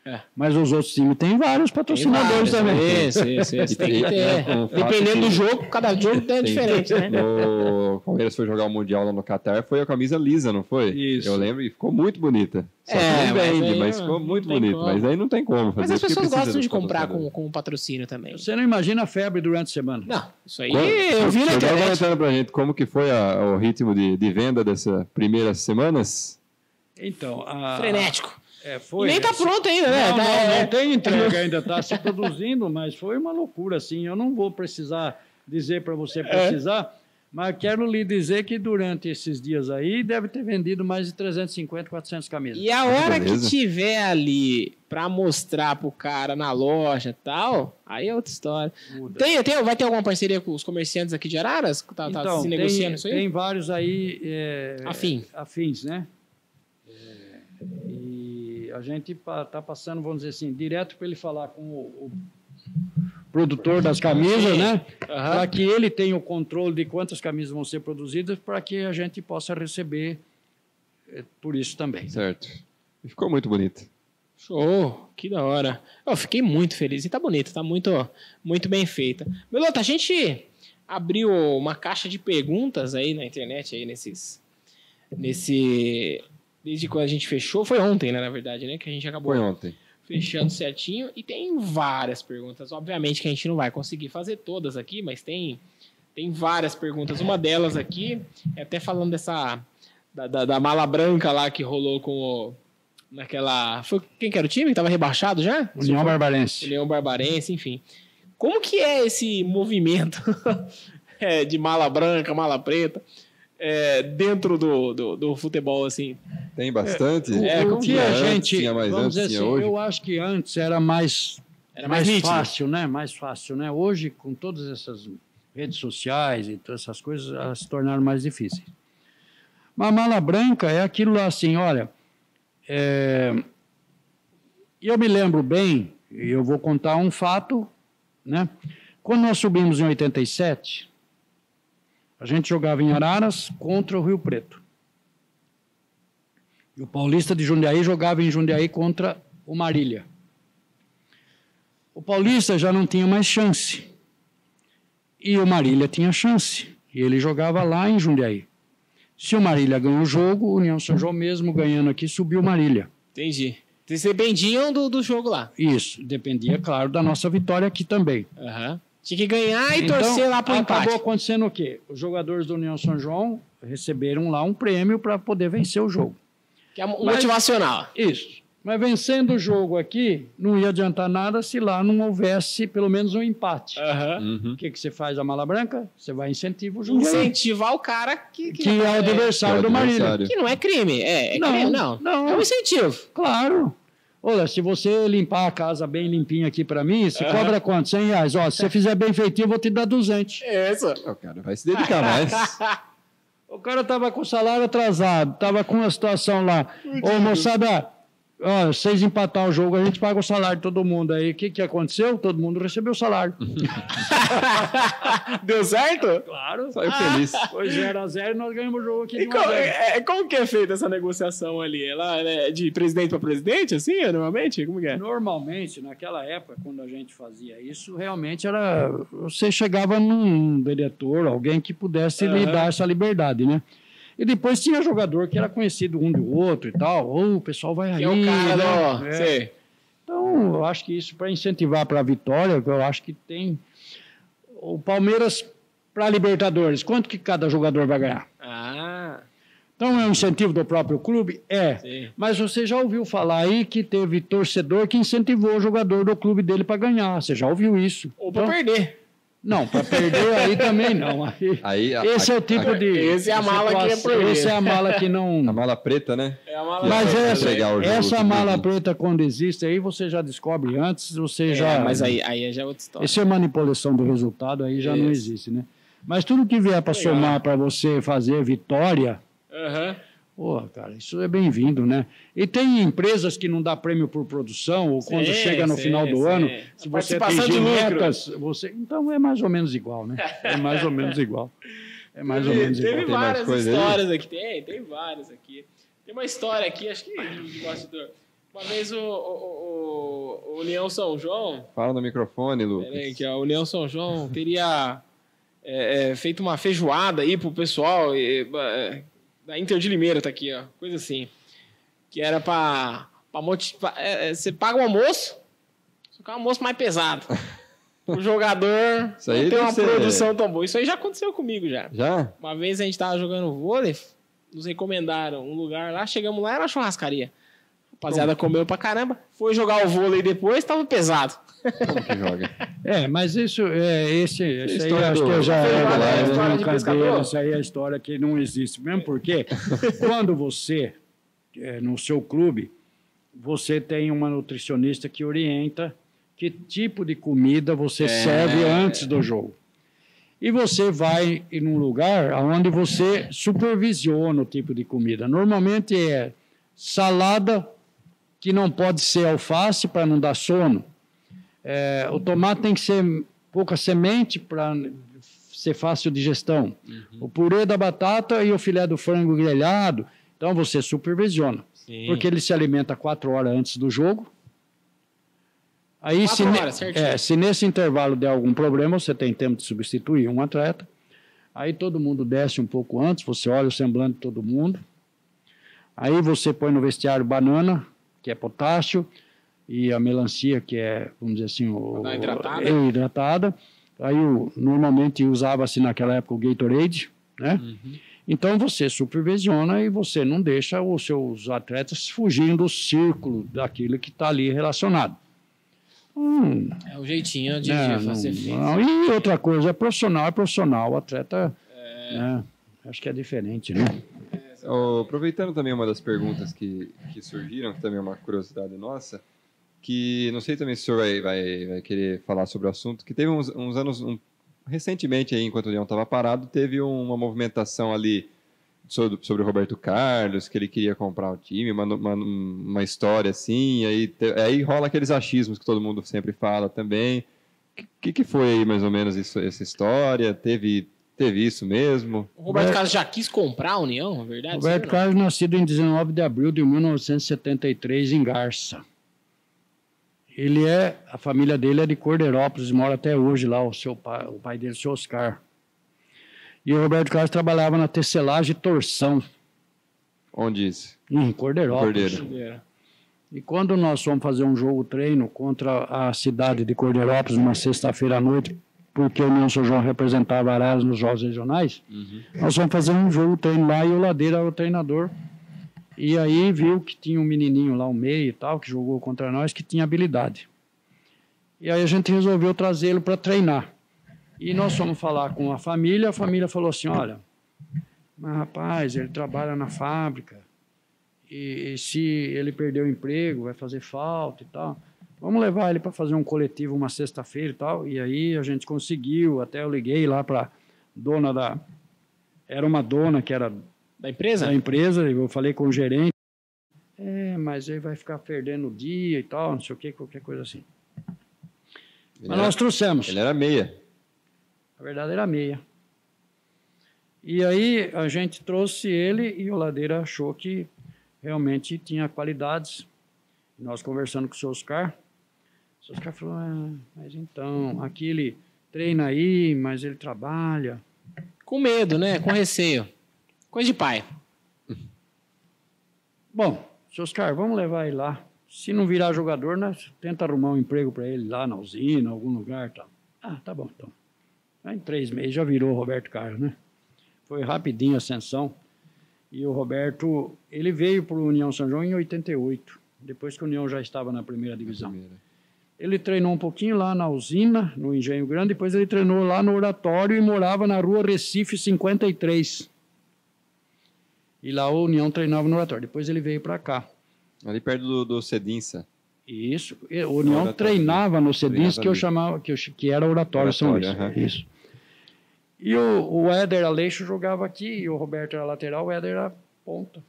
É. mas os outros times têm vários Tem patrocinadores vários, também. Isso, isso, isso. Tem que ter. fato Dependendo do jogo, cada jogo é Sim. diferente, né? O Palmeiras foi jogar o Mundial lá no Catar, foi a camisa lisa, não foi? Isso. Eu lembro e ficou muito bonita. Só É, mas vende, aí mas, não- ficou muito tem bonito. como. Mas aí não tem como fazer. Mas as pessoas gostam de comprar com, com o patrocínio também. Você não imagina a febre durante a semana. Não, isso aí Quando- eu vi na internet. comentando pra gente como que foi a- o ritmo de, de venda dessas primeiras semanas? Então, a... Frenético. É, foi. nem tá assim. pronto ainda, né? Não, Tá- não, é- não tem entrega ainda, está se [laughs] produzindo, mas foi uma loucura, assim. Eu não vou precisar dizer para você precisar, mas quero lhe dizer que durante esses dias aí deve ter vendido mais de 350, 400 camisas. E a hora que tiver ali pra mostrar pro cara na loja e tal, aí é outra história. Muda. Tem, tem, vai ter alguma parceria com os comerciantes aqui de Araras? Tá, tá Então, se tem, negociando isso aí? tem vários aí é, Afim. afins, né? É, e a gente está passando, vamos dizer assim, direto para ele falar com o, o produtor das camisas, né? Aham. Para que ele tenha o controle de quantas camisas vão ser produzidas, para que a gente possa receber é, por isso também. Certo. E ficou muito bonito. Show, que da hora. Eu fiquei muito feliz e tá bonito, tá muito, muito bem feita. Melota, a gente abriu uma caixa de perguntas aí na internet, aí nesses. Nesse. Desde quando a gente fechou, foi ontem, né, na verdade, né? Que a gente acabou Foi ontem. fechando certinho. E tem várias perguntas. Obviamente que a gente não vai conseguir fazer todas aqui, mas tem, tem várias perguntas. Uma delas aqui, é até falando dessa. Da, da, da mala branca lá que rolou com o. Naquela. Foi, quem que era o time? Que tava rebaixado já? União Barbarense. União Barbarense, enfim. Como que é esse movimento [laughs] é, de mala branca, mala preta, é, dentro do, do, do futebol, assim? Tem bastante? É, o como que a antes, gente, Tinha mais vamos antes, dizer tinha assim, hoje? eu acho que antes era mais Era mais, mais fácil, né? Mais fácil, né? Hoje, com todas essas redes sociais e todas essas coisas, elas se tornaram mais difíceis. Mas a mala branca é aquilo lá assim, olha, é, eu me lembro bem, e eu vou contar um fato, né? Quando nós subimos em 87, a gente jogava em Araras contra o Rio Preto. E o Paulista de Jundiaí jogava em Jundiaí contra o Marília. O Paulista já não tinha mais chance. E o Marília tinha chance. E ele jogava lá em Jundiaí. Se o Marília ganhou o jogo, o União São João mesmo ganhando aqui subiu o Marília. Entendi. Vocês dependiam do, do jogo lá. Isso, dependia, claro, da nossa vitória aqui também. Aham. Tinha que ganhar e Então, torcer lá pro acabou empate. acontecendo o quê? Os jogadores do União São João receberam lá um prêmio para poder vencer o jogo. Que é mo- Mas- motivacional. Isso. Mas vencendo o jogo aqui, não ia adiantar nada se lá não houvesse pelo menos um empate. Uhum. O que, que você faz a mala branca? Você vai incentivar o Jundiaí, Incentivar o cara que, que é o adversário Que é o do Marília. que não é crime. É, é Não, crime, não. não. É um incentivo. Claro. Olha, se você limpar a casa bem limpinha aqui para mim, você Aham. cobra quanto? 100 reais. Ó, se você fizer bem feitinho, eu vou te dar 200. Isso. O cara vai se dedicar mais. [laughs] O cara tava com o salário atrasado, tava com uma situação lá. Ô, moçada, ó, vocês empatar o jogo, a gente paga o salário de todo mundo. Aí, o que, que aconteceu? Todo mundo recebeu o salário. [laughs] Deu certo? Claro. Saiu feliz. Foi 0 a 0 e nós ganhamos o jogo aqui E 1 como, 0. é, como que é feita essa negociação ali? Ela é de presidente para presidente, assim, é, normalmente? Como que é? Normalmente, naquela época, quando a gente fazia isso, realmente era. Você chegava num diretor, alguém que pudesse lhe Aham. dar essa liberdade, né? E depois tinha jogador que era conhecido um do outro e tal. Ou o pessoal vai aí. Que é o cara né? É. Então, eu acho que isso, para incentivar para a vitória, eu acho que tem. O Palmeiras, para Libertadores, quanto que cada jogador vai ganhar? Ah, Então, é um incentivo do próprio clube? É. sim. Mas você já ouviu falar aí que teve torcedor que incentivou o jogador do clube dele para ganhar. Você já ouviu isso? Ou para Então, perder. Não, para perder aí também não. Aí, Aí, a- esse a- é o tipo a- de. Esse é a mala que é proibida. Esse é a mala que não. A mala preta, né? É a mala Mas Vai essa, essa mala preta, quando existe aí, você já descobre antes, você já. É, mas aí, aí já é outra história. Isso é manipulação do resultado, aí já não Isso. existe, né? Mas tudo que vier para somar para você fazer vitória, Aham. Pô, cara, isso é bem-vindo, né? E tem empresas que não dá prêmio por produção, ou quando Sim, chega no sim, final do sim. ano, se você atingir lucro. metas, você. Então é mais ou menos igual, né? É mais ou menos igual. É mais ou Teve- menos Teve igual. Tem mais várias aí? histórias aqui. Tem, tem várias aqui. Tem uma história aqui, acho que de de bastidor. Uma vez o, o, o, o União São João, Fala no microfone, Lucas. peraí, que a União São João teria é, é, feito uma feijoada aí pro pessoal e, é, da Inter de Limeira, tá aqui, ó, coisa assim. Que era pra, pra motivar. é, é, você paga o almoço, só que é um almoço mais pesado. [laughs] O jogador Isso aí não tem uma ser- produção tão boa. Isso aí já aconteceu comigo já. Já? Uma vez a gente tava jogando vôlei, nos recomendaram um lugar lá, chegamos lá, era uma churrascaria. A rapaziada comeu pra caramba, foi jogar o vôlei depois, tava pesado. Como que joga? [laughs] É, mas isso, é, esse, esse aí acho do- que já Foi é, lá, é, é isso aí é a história que não existe. Mesmo porque [laughs] quando você, é, no seu clube, você tem uma nutricionista que orienta que tipo de comida você É. serve antes do jogo. E você vai em um lugar onde você supervisiona o tipo de comida. Normalmente é salada, que não pode ser alface para não dar sono. É, o tomate tem que ser pouca semente para ser fácil digestão. O purê da batata e o filé do frango grelhado. Então você supervisiona. Porque ele se alimenta quatro horas antes do jogo. Aí, se, ne- horas, é, se nesse intervalo der algum problema, você tem tempo de substituir um atleta. Aí todo mundo desce um pouco antes, você olha o semblante de todo mundo. Aí você põe no vestiário banana, que é potássio, e a melancia, que é, vamos dizer assim, o, hidratada. é, hidratada. Aí o- normalmente usava-se naquela época o Gatorade, né? Então você supervisiona e você não deixa os seus atletas fugindo do círculo daquilo que está ali relacionado. Hum, É o jeitinho de, né, de fazer não-. E outra coisa, é profissional, é profissional. O atleta, né, acho que é diferente, né? Ô, aproveitando também uma das perguntas que, que surgiram, que também é uma curiosidade nossa, que não sei também se o senhor vai, vai, vai querer falar sobre o assunto, que teve uns, uns anos, um- recentemente aí, enquanto o Leão estava parado, teve uma movimentação ali sobre, sobre o Roberto Carlos, que ele queria comprar o time, uma, uma, uma história assim, aí, te- aí rola aqueles achismos que todo mundo sempre fala também. O que, que foi aí mais ou menos isso, essa história? Teve, teve isso mesmo? O Roberto Carlos já quis comprar a União, é verdade? Roberto? Carlos, nascido em 19 de abril de 1973, em Garça. Ele é, a família dele é de Cordeirópolis, mora até hoje lá, o, seu pai, o pai dele, o seu Oscar. E o Roberto Carlos trabalhava na tecelagem Torção, Onde isso? em Cordeirópolis. Cordeiro. E quando nós fomos fazer um jogo treino contra a cidade de Cordeirópolis, numa sexta-feira à noite, porque o São João representava Araras nos jogos regionais, nós fomos fazer um jogo treino lá e o Ladeira era o treinador. E aí viu que tinha um menininho lá, um meio e tal, que jogou contra nós, que tinha habilidade. E aí a gente resolveu trazê-lo para treinar. E nós fomos falar com a família, a família falou assim, olha, mas rapaz, ele trabalha na fábrica, e, e se ele perder o emprego, vai fazer falta e tal. Vamos levar ele para fazer um coletivo uma sexta-feira e tal. E aí a gente conseguiu, até eu liguei lá para dona da. Era uma dona que era Da empresa? da empresa, eu falei com o gerente. É, mas ele vai ficar perdendo o dia e tal, não sei o que, qualquer coisa assim. Ele Mas era, nós trouxemos. ele era meia. A verdade era meia. E aí a gente trouxe ele e o Ladeira achou que realmente tinha qualidades. Nós conversando com o seu Oscar, o seu Oscar falou, ah, mas então, aqui ele treina aí, mas ele trabalha. Com medo, né? Com receio. Coisa de pai. Bom, seu Oscar, vamos levar ele lá. Se não virar jogador, nós tenta arrumar um emprego para ele lá na usina, algum lugar. Tal. Ah, tá bom, então. Aí, em três meses já virou o Roberto Carlos, né? Foi rapidinho a ascensão. E o Roberto, ele veio para o União São João em 88, depois que o União já estava na primeira divisão. Ele treinou um pouquinho lá na usina, no Engenho Grande, depois ele treinou lá no Oratório e morava na rua Recife 53. E lá o União treinava no Oratório. Depois ele veio para cá. Ali perto do, do Cedinça. Isso. O União Oratório. treinava no Treinava que eu chamava, que, eu, que era Oratório, São Luís. Oratório, aham. Isso. E o, o Éder Aleixo jogava aqui, e o Roberto era lateral, o Éder era ponta.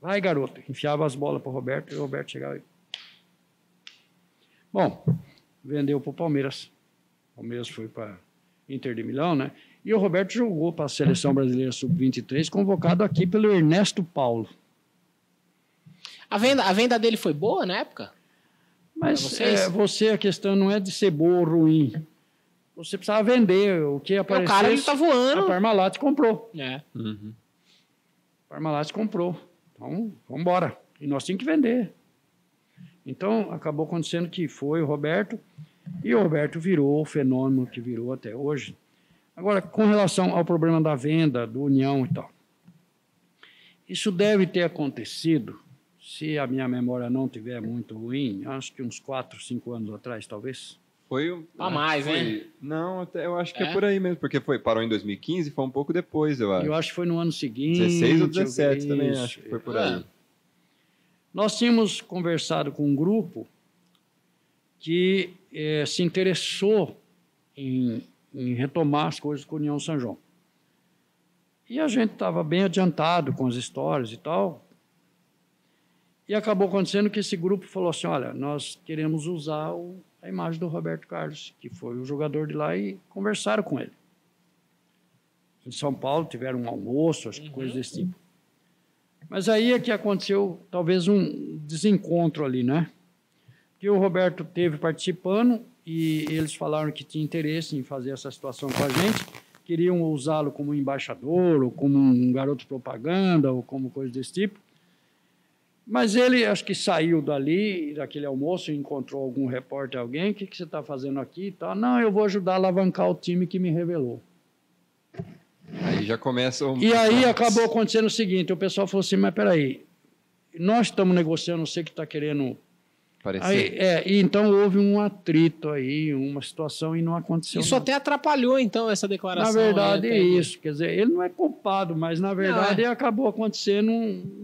Vai, garoto. Enfiava as bolas para o Roberto e o Roberto chegava. e- Bom, vendeu para o Palmeiras. O Palmeiras foi para Inter de Milão, né? E o Roberto jogou para a seleção brasileira sub-23, convocado aqui pelo Ernesto Paulo. A venda, a venda dele foi boa na época? Mas é, você, a questão não é de ser boa ou ruim. Você precisava vender o que Porque aparecesse. o cara ele tá A voando. Parmalat comprou. É. Uhum. A Parmalat comprou. Então, vamos embora. E nós tínhamos que vender. Então, acabou acontecendo que foi o Roberto, e o Roberto virou o fenômeno que virou até hoje. Agora, com relação ao problema da venda, do União e tal. Isso deve ter acontecido, se a minha memória não tiver muito ruim, acho que uns 4, 5 anos atrás, talvez. Foi um. Pra mais, foi- né? Não, até, eu acho que é? É? por aí mesmo, porque foi, parou em 2015 foi um pouco depois, eu acho. Eu acho que foi no ano seguinte. 16 ou eu- 17 também, isso. acho que foi por aí. É. Nós tínhamos conversado com um grupo que eh, se interessou em, em retomar as coisas com a União São João. E a gente estava bem adiantado com as histórias e tal. E acabou acontecendo que esse grupo falou assim: olha, nós queremos usar o- a imagem do Roberto Carlos, que foi o jogador de lá, e conversaram com ele. Em São Paulo tiveram um almoço, acho que coisa desse tipo. Mas aí é que aconteceu talvez um desencontro ali, né? Que o Roberto teve participando e eles falaram que tinha interesse em fazer essa situação com a gente, queriam usá-lo como embaixador ou como um garoto propaganda ou como coisa desse tipo. Mas ele acho que saiu dali, daquele almoço, encontrou algum repórter, alguém, o que, que você está fazendo aqui tal? Não, eu vou ajudar a alavancar o time que me revelou. Aí já começa o. E aí acabou acontecendo o seguinte: o pessoal falou assim, mas peraí, nós estamos negociando, você que está querendo. Aí, é, e então houve um atrito aí, uma situação e não aconteceu. Isso nada. até atrapalhou, então, essa Na declaração. verdade, aí, é isso. Quer dizer, ele não é culpado, mas na verdade é. acabou acontecendo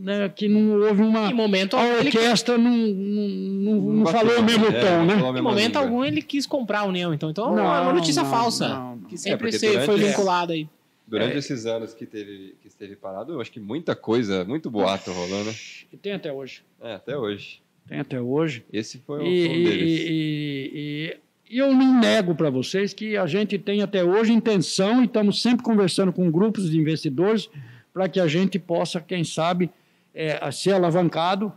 né, que não houve uma. Em momento A algum, ele, orquestra não, não, não, não falou o mesmo é, tom, não né? em momento língua. algum ele quis comprar a União, então. Então é Não, uma notícia não, falsa. não, não. Que sempre É, foi vinculada aí. Durante É. esses anos que, teve, que esteve parado, eu acho que muita coisa, muito boato rolando. E tem até hoje. É, até hoje. Tem até hoje. Esse foi, E, o foi um deles. e- e- e- e eu não nego para vocês que a gente tem até hoje intenção e estamos sempre conversando com grupos de investidores para que a gente possa, quem sabe, é, ser alavancado.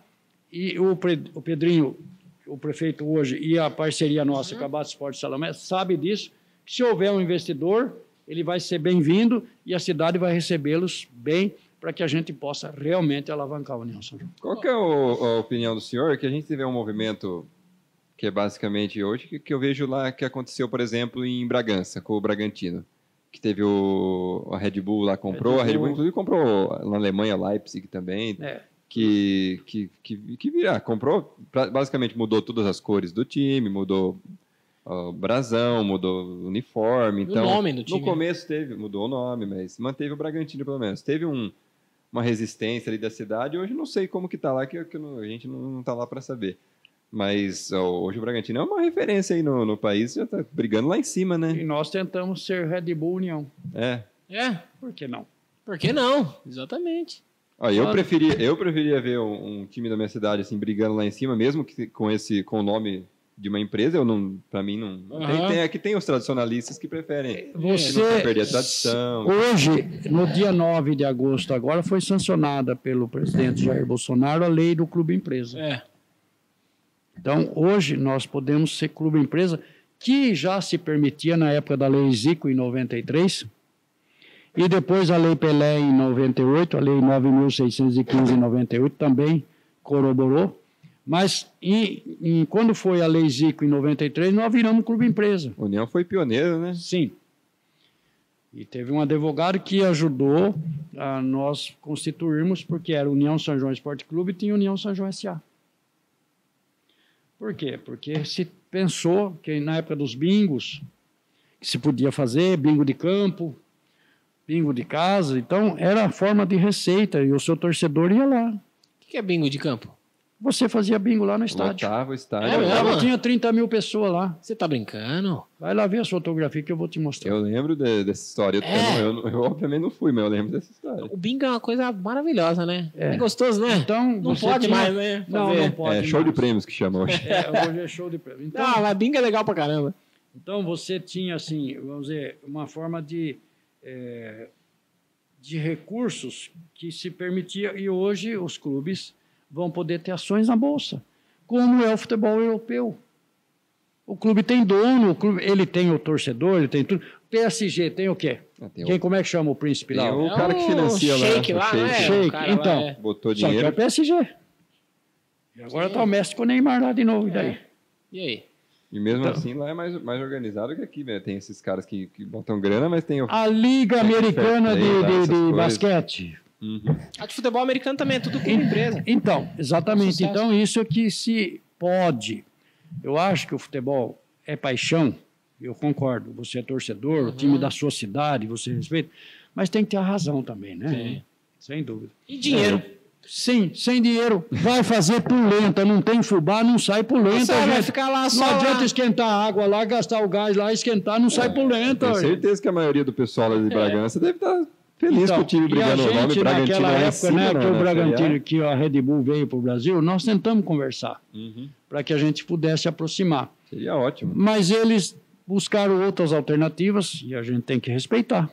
E o, o Pedrinho, o prefeito hoje, e a parceria nossa com a Bata Esporte Salomé, sabe disso. que Se houver um investidor, ele vai ser bem-vindo e a cidade vai recebê-los bem para que a gente possa realmente alavancar a União São João. Qual que é o- a opinião do senhor? Que a gente teve um movimento que é basicamente hoje, que, que eu vejo lá que aconteceu, por exemplo, em Bragança, com o Bragantino. Que teve o, a Red Bull lá, comprou, Red a Red Bull Bull. inclusive comprou na Alemanha, Leipzig também, É, que, que, que, que vira, comprou, pra- basicamente mudou todas as cores do time, mudou o brasão, mudou o uniforme. O Então, nome do time, No né? começo teve, mudou o nome, mas manteve o Bragantino pelo menos. Teve um, uma resistência ali da cidade, hoje não sei como que tá lá, que, que não- a gente não, não tá lá para saber. Mas ó, hoje o Bragantino é uma referência aí no, no país, já tá brigando lá em cima, e né? nós tentamos ser Red Bull União. É. É, Por que não? por que não? Exatamente. Ó, eu, preferia, eu preferia ver um, um time da minha cidade assim brigando lá em cima, mesmo que com esse com o nome de uma empresa, eu não, para mim não. Tem, Aham. tem, é que tem os tradicionalistas que preferem Você, não perder a tradição. Hoje, no dia 9 de agosto, agora foi sancionada pelo presidente Jair Bolsonaro a lei do clube empresa. É. Então, hoje nós podemos ser clube empresa, que já se permitia na época da lei Zico em 93, e depois a lei Pelé em 98, a lei 9.615 em 98 também corroborou. Mas em- em- quando foi a lei Zico em 93, nós viramos clube empresa. A União foi pioneiro, né? Sim. E teve um advogado que ajudou a nós constituirmos, porque era União São João Esporte Clube e tinha União São João S.A. Por quê? Porque se pensou que na época dos bingos, que se podia fazer bingo de campo, bingo de casa, então era a forma de receita e o seu torcedor ia lá. O que é bingo de campo? Você fazia bingo lá no estádio. Lotava o estádio. É Eu tinha 30 mil pessoas lá. Você tá brincando? Vai lá ver as fotografias que eu vou te mostrar. Eu lembro de- dessa história. Eu- É. Eu, eu- eu, obviamente não fui, mas eu lembro dessa história. O bingo é uma coisa maravilhosa, né? É. É, gostoso, né? Então, não pode tinha- mais, né? Não, fazer. não pode. É show de mais. prêmios que chama hoje. É, hoje é show de prêmio. Então, Não, mas bingo é legal pra caramba. Então você tinha assim, vamos dizer, uma forma de eh, de recursos que se permitia e hoje os clubes vão poder ter ações na bolsa, como é o futebol europeu. O clube tem dono, o clube, ele tem o torcedor, ele tem tudo. O PSG tem o quê? Ah, tem Quem o- como é que chama o príncipe lá? O É cara que financia lá. shake o lá, shake. não é? Shake, O cara lá então. é- Botou Só que é dinheiro. o PSG. E agora está o Messi com o Neymar lá de novo, e daí? E aí? E mesmo Então- assim, lá é mais, mais organizado que aqui, né? Tem esses caras que, que botam grana, mas tem o. A Liga Tem Americana de, de- de basquete. Uhum. A de futebol americano também é tudo com empresa. Então, exatamente. Sucesso. Então, isso é que se pode. Eu acho que o futebol é paixão, eu concordo. Você é torcedor, o time da sua cidade, você respeita, mas tem que ter a razão também, né? Sim. Sem dúvida. E dinheiro. Sim, sem dinheiro. Vai fazer pulenta, não tem fubá, não sai pulenta. Você vai ficar lá Não só adianta lá. esquentar a água lá, gastar o gás lá, esquentar, não sai pulenta. Tenho certeza que a maioria do pessoal lá de Bragança deve estar feliz É. Então, com o time e a brigando o nome gente, Bragantino naquela em época, cima, né, que o. Bragantino, que a Red Bull veio para o Brasil, nós tentamos conversar Uhum. para que a gente pudesse aproximar. Seria ótimo. Mas eles buscaram outras alternativas e a gente tem que respeitar.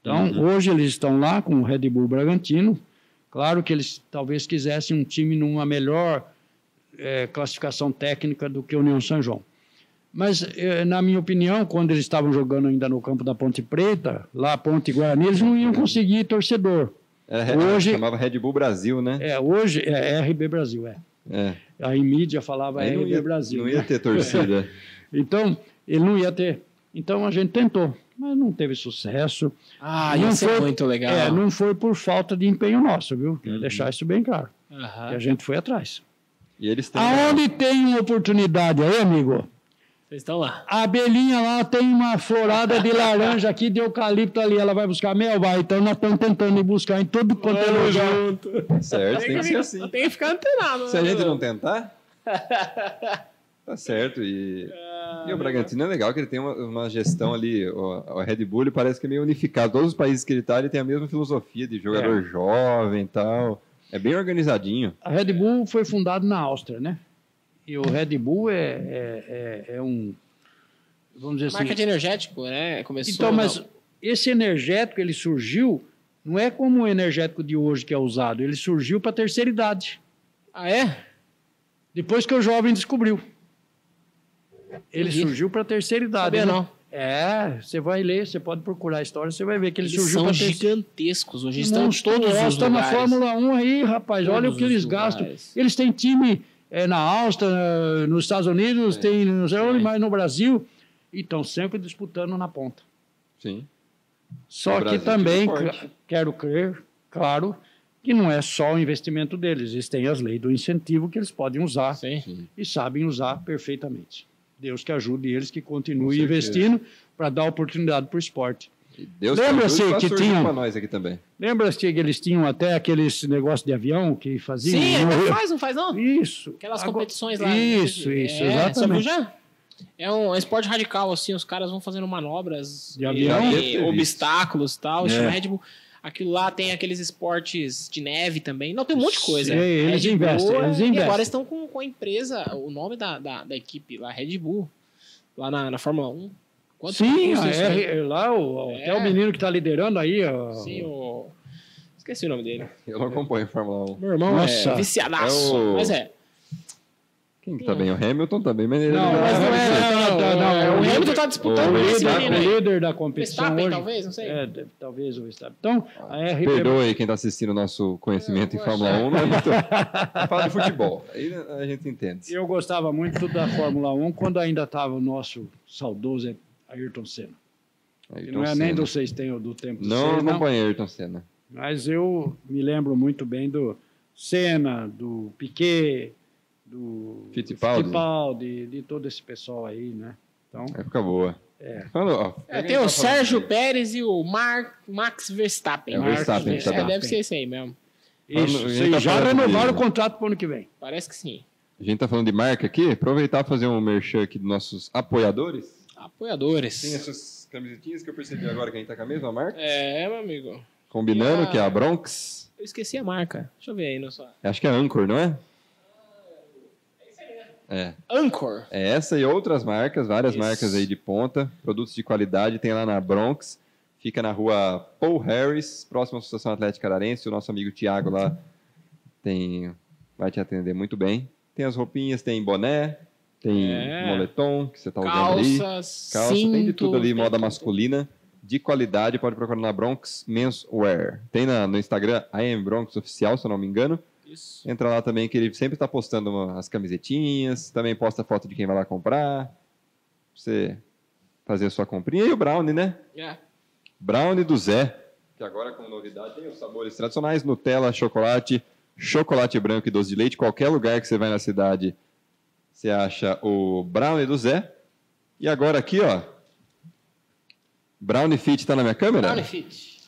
Então, hoje eles estão lá com o Red Bull Bragantino. Claro que eles talvez quisessem um time numa melhor eh, classificação técnica do que o União São João. Mas, eh, na minha opinião, quando eles estavam jogando ainda no campo da Ponte Preta, lá Ponte Guarani, eles não iam conseguir torcedor. É, Hoje- Chamava Red Bull Brasil, né? É, hoje é RB Brasil, é. É. Aí mídia falava Aí RB ia, Brasil. não né? ia ter [laughs] torcida. Então, ele não ia ter. Então a gente tentou, mas não teve sucesso. Ah, Não foi- muito legal. É, não foi por falta de empenho nosso, viu? Quero Uhum. deixar isso bem claro. Aham. Que a gente foi atrás. E eles têm. Aonde tem uma oportunidade aí, amigo? Vocês estão lá. A abelhinha lá tem uma florada de laranja aqui, de eucalipto ali. Ela vai buscar mel? Vai. Então nós estamos tentando ir buscar em todo quanto é lugar. Certo, tem que ser assim. Tem que ficar antenado. Se a né? gente não tentar. Tá certo. E, e o Bragantino é legal que ele tem uma, uma gestão ali. O, o Red Bull ele parece que é meio unificado. Todos os países que ele tá, ele tem a mesma filosofia de jogador jovem e tal. É bem organizadinho. A Red Bull foi fundada na Áustria, né? E o Red Bull é, é, é, é um. Vamos dizer assim. Marca de energético, né? Começou. Então, mas não. esse energético, ele surgiu, não é como o energético de hoje que é usado, ele surgiu para a terceira idade, Ah, é? depois que o jovem descobriu. Ele Entendi. surgiu para a terceira idade. Sabia né? não. É, você vai ler, você pode procurar a história, você vai ver que ele Eles surgiu são terceira gigantescos. Hoje estão todos os estão na lugares. Fórmula 1 aí, rapaz. Todos olha o que eles lugares. gastam. Eles têm time é, na Áustria, nos Estados Unidos, tem não sei onde, É. mas no Brasil. E estão sempre disputando na ponta. Sim. Só que também quero crer, claro, que não é só o investimento deles. Eles têm as leis do incentivo que eles podem usar Sim. e sabem usar perfeitamente. Deus que ajude eles que continuem investindo para dar oportunidade para o esporte. E Deus Lembra-se que surgiu tinha- pra nós aqui também. Lembra-se que eles tinham até aqueles negócios de avião que faziam? Sim, não Rio? faz, não faz não? Isso. Aquelas Agora- competições lá. Isso, isso, é, Você viu exatamente. já? É um esporte radical, assim, os caras vão fazendo manobras De avião? e, ter obstáculos e tal. É. estilo Red Bull. Aquilo lá tem aqueles esportes de neve também. Não, tem um monte de coisa. Sim, eles Bull investem, é- eles E investem. agora estão com, com a empresa, o nome da, da, da equipe lá, Red Bull, lá na, na Fórmula 1. Quanto Sim, a isso aí? R, lá, o, É. até o menino que está liderando aí. ó, Sim, o... Esqueci o nome dele. Eu não acompanho a Fórmula 1. Meu irmão Nossa. é viciadaço. É o- Mas é. Quem que tá bem? O Hamilton também, mas ele Não, Mas não é, Não, não, não, não, é, o o Hamilton tá o disputando com esse menino o aí. líder da competição Verstappen, hoje. talvez, não sei. É, deve- talvez o Verstappen. Então, a RB Perdoe quem tá assistindo o nosso conhecimento Eu em Fórmula 1, não é muito... Fala de futebol, aí a gente entende. Eu gostava muito da Fórmula 1 quando ainda estava o nosso saudoso Ayrton Senna. Que Ayrton não é nem Senna. do vocês têm do tempo Não não. acompanhei Ayrton Senna. Mas eu me lembro muito bem do Senna, do Piquet, do Fittipaldi. Fittipaldi, de todo esse pessoal aí, né? Então, Época boa. É. Falando, ó, É, tem tá o falando Sérgio? Pérez e o Mar Max Verstappen. É o Verstappen, É, tá bom. deve ser esse aí mesmo. isso, vocês tá já renovaram de- o contrato para o ano que vem. Parece que sim. A gente tá falando de marca aqui, aproveitar e fazer um merchan aqui dos nossos apoiadores. Apoiadores. Tem essas camisetinhas que eu percebi agora que a gente tá com a mesma marca. É, meu amigo. Combinando, Ah. que é a Bronx. Eu esqueci a marca. Deixa eu ver aí no sua. Acho que é Anchor, não é? É. Anchor. É essa e outras marcas, várias Isso. marcas aí de ponta, produtos de qualidade, tem lá na Bronx, fica na rua Paul Harris, próximo à Associação Atlética Ararense, o nosso amigo Tiago lá tem, vai te atender muito bem. Tem as roupinhas, tem boné, tem É. moletom que você tá usando ali, Calças, calça, tem de tudo ali, moda tudo. masculina, de qualidade, pode procurar na Bronx Menswear. Tem na- no Instagram, I am Bronx Oficial, se eu não me engano. Isso. Entra lá também, que ele sempre está postando uma- as camisetinhas, também posta foto de quem vai lá comprar. Pra você fazer a sua comprinha. E o Brownie, né? É. Brownie do Zé, que agora com novidade tem os sabores tradicionais, Nutella, chocolate, chocolate branco e doce de leite. Qualquer lugar que você vai na cidade, você acha o Brownie do Zé. E agora aqui, ó, Brownie Fit tá na minha câmera? Brownie Fit.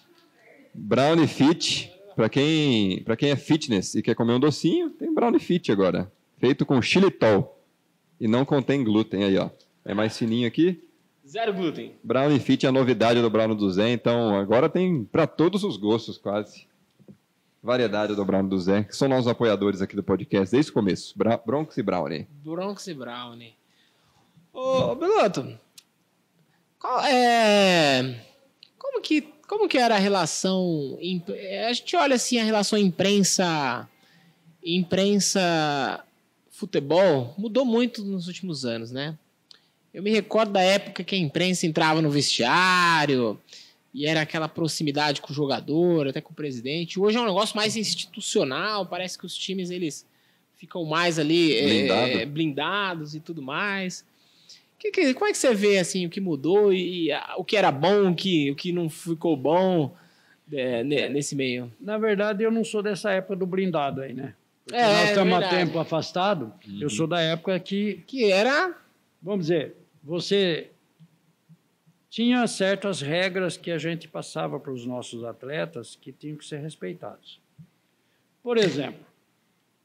Brownie Fit, para quem, pra quem é fitness e quer comer um docinho, tem Brownie Fit agora. Feito com xilitol. E não contém glúten aí, ó. É mais fininho aqui. Zero glúten. Brownie Fit é a novidade do Brownie do Zé, então agora tem para todos os gostos quase. Variedade do Brownie do Zé, que são nossos apoiadores aqui do podcast desde o começo. Bra Bronx e Brownie. Bronx e Brownie. Ô, Beloto, qual é... Como que, como que era a relação... A gente olha assim a relação imprensa... Imprensa... Futebol mudou muito nos últimos anos, né? Eu me recordo da época que a imprensa entrava no vestiário e era aquela proximidade com o jogador, até com o presidente. Hoje é um negócio mais institucional, parece que os times eles ficam mais ali é, Blindado. é, blindados e tudo mais. Que, que- como é que você vê assim o que mudou e, ah, o que era bom, o que, o que não ficou bom é, ne- nesse meio? Na verdade, eu não sou dessa época do blindado aí, né? Porque É, nós estamos há verdade. tempo afastado. Eu sou da época que, Que era vamos dizer, você tinha certas regras que a gente passava para os nossos atletas que tinham que ser respeitados. Por exemplo,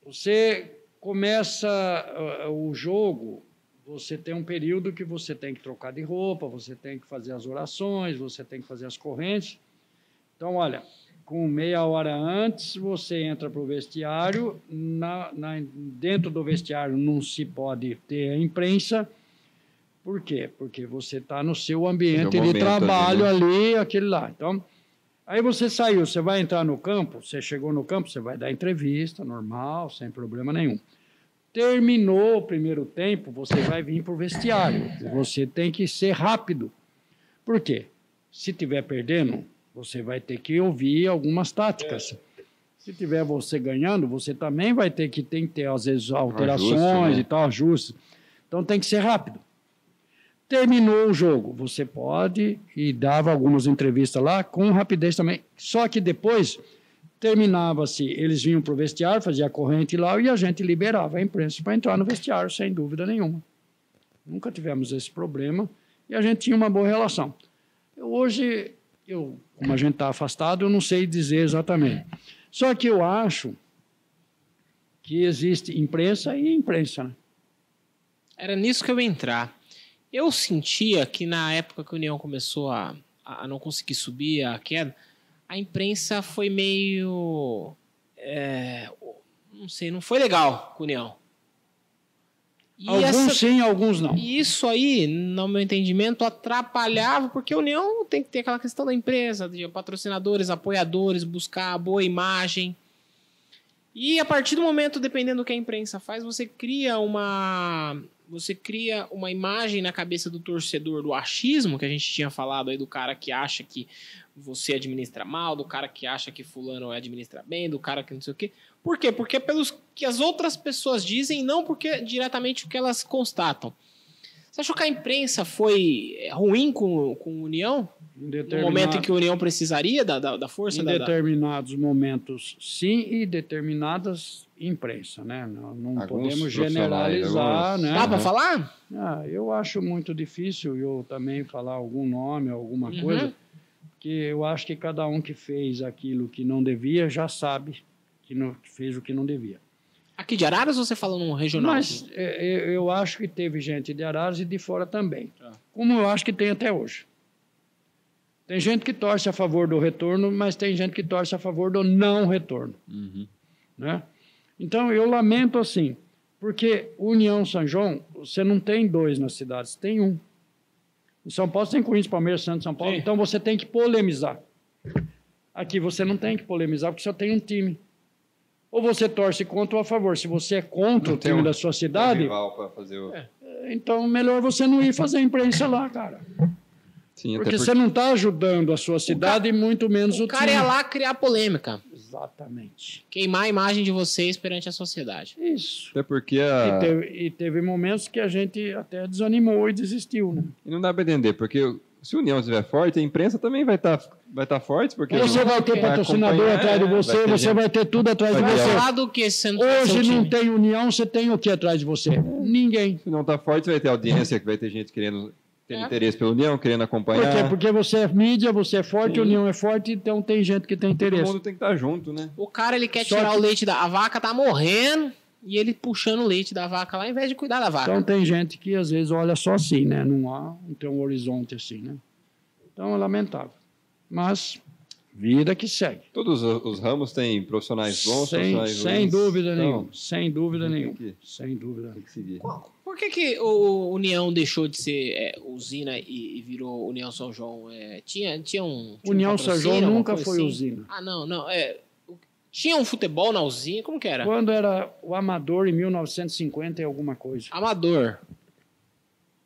você começa ah, o jogo, você tem um período que você tem que trocar de roupa, você tem que fazer as orações, você tem que fazer as correntes. Então, olha, com meia hora antes, você entra para o vestiário. Na, na- dentro do vestiário não se pode ter a imprensa. Por quê? Porque você está no seu ambiente Seu de trabalho ali, ali, aquele lá. Então, aí você saiu, você vai entrar no campo, você chegou no campo, você vai dar entrevista, normal, sem problema nenhum. Terminou o primeiro tempo, você vai vir para o vestiário. Você tem que ser rápido. Por quê? Se tiver perdendo, você vai ter que ouvir algumas táticas. Se tiver você ganhando, você também vai ter que, tem que ter, às vezes, alterações ajuste, né? e tal, ajustes. Então tem que ser rápido. Terminou o jogo, você pode e dava algumas entrevistas lá com rapidez também. Só que depois terminava-se, eles vinham para o vestiário, fazia a corrente lá e a gente liberava a imprensa para entrar no vestiário, sem dúvida nenhuma. Nunca tivemos esse problema e a gente tinha uma boa relação. Hoje, eu, como a gente está afastado, eu não sei dizer exatamente. Só que eu acho que existe imprensa e imprensa. Né? Era nisso que eu ia entrar. Eu sentia que na época que a União começou a, a não conseguir subir a queda, a imprensa foi meio. é, não sei, não foi legal com a União. E alguns essa- sim, alguns não. e isso aí, no meu entendimento, atrapalhava, porque a União tem que ter aquela questão da empresa, de patrocinadores, apoiadores, buscar boa imagem. E a partir do momento, dependendo do que a imprensa faz, você cria uma. Você cria uma imagem na cabeça do torcedor do achismo, que a gente tinha falado aí do cara que acha que você administra mal, do cara que acha que fulano administra bem, do cara que não sei o quê. Por quê? Porque é pelos que as outras pessoas dizem, não porque diretamente o que elas constatam. Você achou que a imprensa foi é, ruim com, com o União? No momento em que o União precisaria da, da, da força Em da... determinados momentos, sim, e determinadas imprensa, né? Não, não podemos generalizar, alguns- né? Dá pra falar? Ah, eu acho muito difícil eu também falar algum nome, alguma Uhum. coisa, porque eu acho que cada um que fez aquilo que não devia já sabe que, não, que fez o que não devia. Aqui de Araras ou você fala num regional? Mas é, é, eu acho que teve gente de Araras e de fora também, como eu acho que tem até hoje. Tem gente que torce a favor do retorno, mas tem gente que torce a favor do não retorno. Né? Então, eu lamento assim, porque União São João, você não tem dois nas cidades, tem um. Em São Paulo você tem Corinthians, Palmeiras, Santos, São Paulo, Sim. então você tem que polemizar. Aqui você não tem que polemizar porque só tem um time. Ou você torce contra ou a favor. Se você é contra Não o tem time um- da sua Um cidade, rival pra fazer o... então melhor você não ir fazer imprensa lá, cara. Sim, Porque porque... você não está ajudando a sua cidade e muito menos o, O cara time. ia lá criar polêmica. Exatamente. Queimar a imagem de vocês perante a sociedade. Isso. Até porque E, a... teve, e teve momentos que a gente até desanimou e desistiu, né? E não dá pra entender, porque se a União estiver forte, a imprensa também vai estar vai tá forte, porque... Você vai ter patrocinador atrás de é, você, vai você gente- vai ter tudo atrás de Vai Vai você. falar do que tá Hoje não time? tem união, você tem o que atrás de você? Ninguém. Se não tá forte, vai ter audiência, que vai ter gente querendo... Tendo É. interesse pela União, querendo Por acompanhar. quê? Porque você é mídia, você é forte, Sim. a união é forte, então tem gente que tem Todo interesse. mundo tem que estar junto, né? O cara ele quer Só tirar que- o leite da a vaca, tá morrendo, e ele puxando o leite da vaca lá, ao invés de cuidar da vaca. Então tem gente que às vezes olha só assim, né? Não há, não tem um horizonte assim, né? Então é lamentável. Mas vida que segue. Todos os os ramos têm profissionais bons, sem, profissionais sem ruins. dúvida Então, nenhuma. Sem dúvida tem nenhuma. que- Sem dúvida Tem que seguir. Por que, que o União deixou de ser é, usina e, e virou União São João? É, tinha, tinha um. tinha um União São patrocínio, João nunca foi assim? usina. Ah, não, não. É, o- tinha um futebol na usina? Como que era? Quando era o Amador em 1950 e alguma coisa. Amador.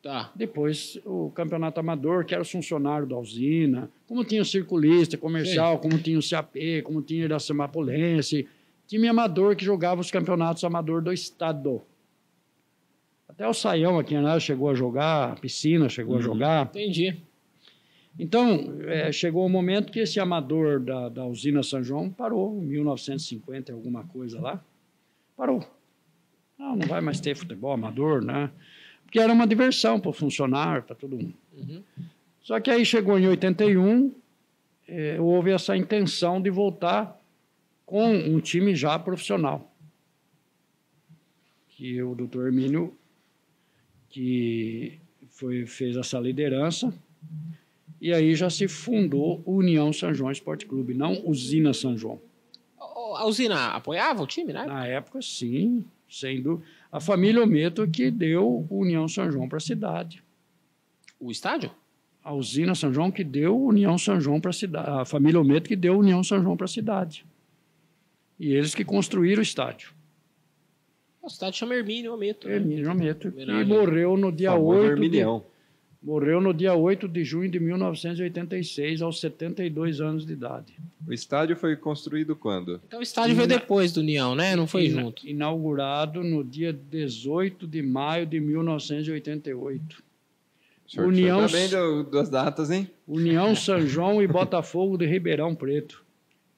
Tá. Depois o campeonato amador, que era os funcionários da usina, como tinha o circulista, comercial, como tinha o CAP, como tinha o Iracemapolense, time amador que jogava os campeonatos amador do estado. Até o Saião aqui né, chegou a jogar, a piscina chegou a jogar. Entendi. Então, eh, chegou o momento que esse amador da, da usina São João parou, em 1950 e alguma coisa lá. Parou. Não, não vai mais ter futebol amador, né? Porque era uma diversão para o funcionário, para todo mundo. Uhum. Só que aí chegou em 81, eh, houve essa intenção de voltar com um time já profissional. Que o doutor Hermínio, que foi, fez essa liderança, e aí já se fundou o União São João Esporte Clube, não Usina São João. O- A usina apoiava o time, né? Na época, sim, dúvida. A família Ometo que deu o União São João para a cidade. O estádio? A usina São João que deu União São João para a cidade. A família Ometo que deu União São João para a cidade. E eles que construíram o estádio. O estádio chama Hermínio Ometo. né? Hermínio Ometo, Homenagem. morreu no dia Famoso 8 de, morreu no dia 8 de junho de 1986, aos 72 anos de idade. O estádio foi construído quando? Então o estádio veio depois do União, né? Não foi Ina- junto. Inaugurado no dia 18 de maio de 1988. O senhor, União- tá bem do- das datas, hein? União São João e Botafogo de Ribeirão Preto.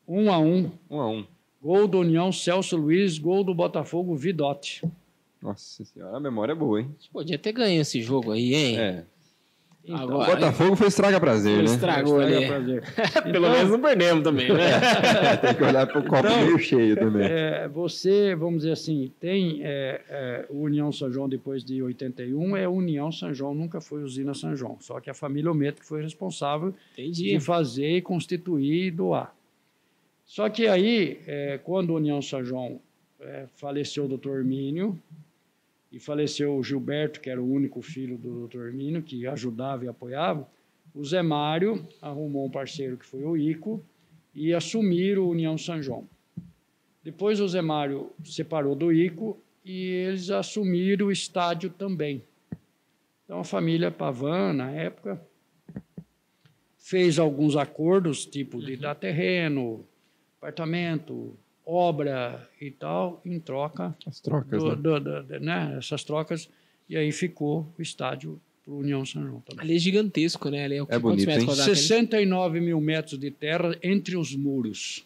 Um a um. Um a um. Gol do União Celso Luiz, gol do Botafogo Vidotti. Nossa senhora, a memória é boa, hein? Podia ter ganho esse jogo aí, hein? É. Então, Agora- Botafogo foi estraga prazer, né? Estragou Estraga ali. prazer. [laughs] Pelo menos não perdemos também, né? [laughs] Tem que olhar pro copo Então, meio cheio também. É, você, vamos dizer assim, tem é, é, o União São João depois de 81, é União São João, nunca foi Usina São João. Só que a família Ometo que foi responsável Entendi. de fazer, constituir e doar. Só que aí, é, quando a União São João é, faleceu o doutor Hermínio, e faleceu o Gilberto, que era o único filho do doutor Hermínio, que ajudava e apoiava, o Zé Mário arrumou um parceiro que foi o Ico e assumiram o União São João. Depois o Zé Mário separou do Ico e eles assumiram o estádio também. Então a família Pavan, na época, fez alguns acordos, tipo de dar terreno, apartamento, obra e tal, em troca As trocas, do- né? do- do- do- né, essas trocas E aí ficou o estádio para União São João também. Ali é gigantesco, né? Ali é, o que- É quantos bonito, metros hein? quadrados tem? 69 mil metros de terra entre os muros.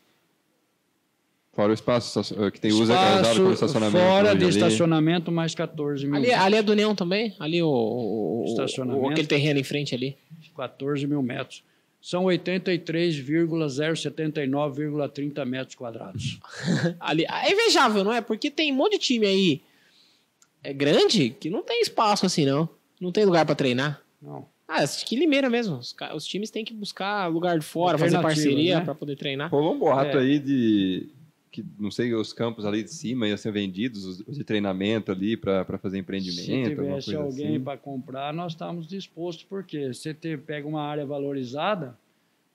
Fora o espaço estacio- que tem usa é usado Espaço como estacionamento. fora hoje de ali. estacionamento, mais 14 mil Ali, metros. ali é do União também? Ali o, o, o- Estacionamento. o- aquele terreno em frente ali. 14 mil metros. São 83,079,30 metros quadrados. [laughs] ali. É invejável, não é? Porque tem um monte de time aí é grande que não tem espaço assim, não. Não tem lugar pra treinar. Não. Ah, acho que Limeira mesmo. Os, os times têm que buscar lugar de fora, fazer parceria né? pra poder treinar. Rolou um boato É. aí de que não sei os campos ali de cima iam ser vendidos os, os de treinamento ali para fazer Se empreendimento, alguma tivesse coisa alguém assim. para comprar, nós estávamos dispostos, porque você te- pega uma área valorizada,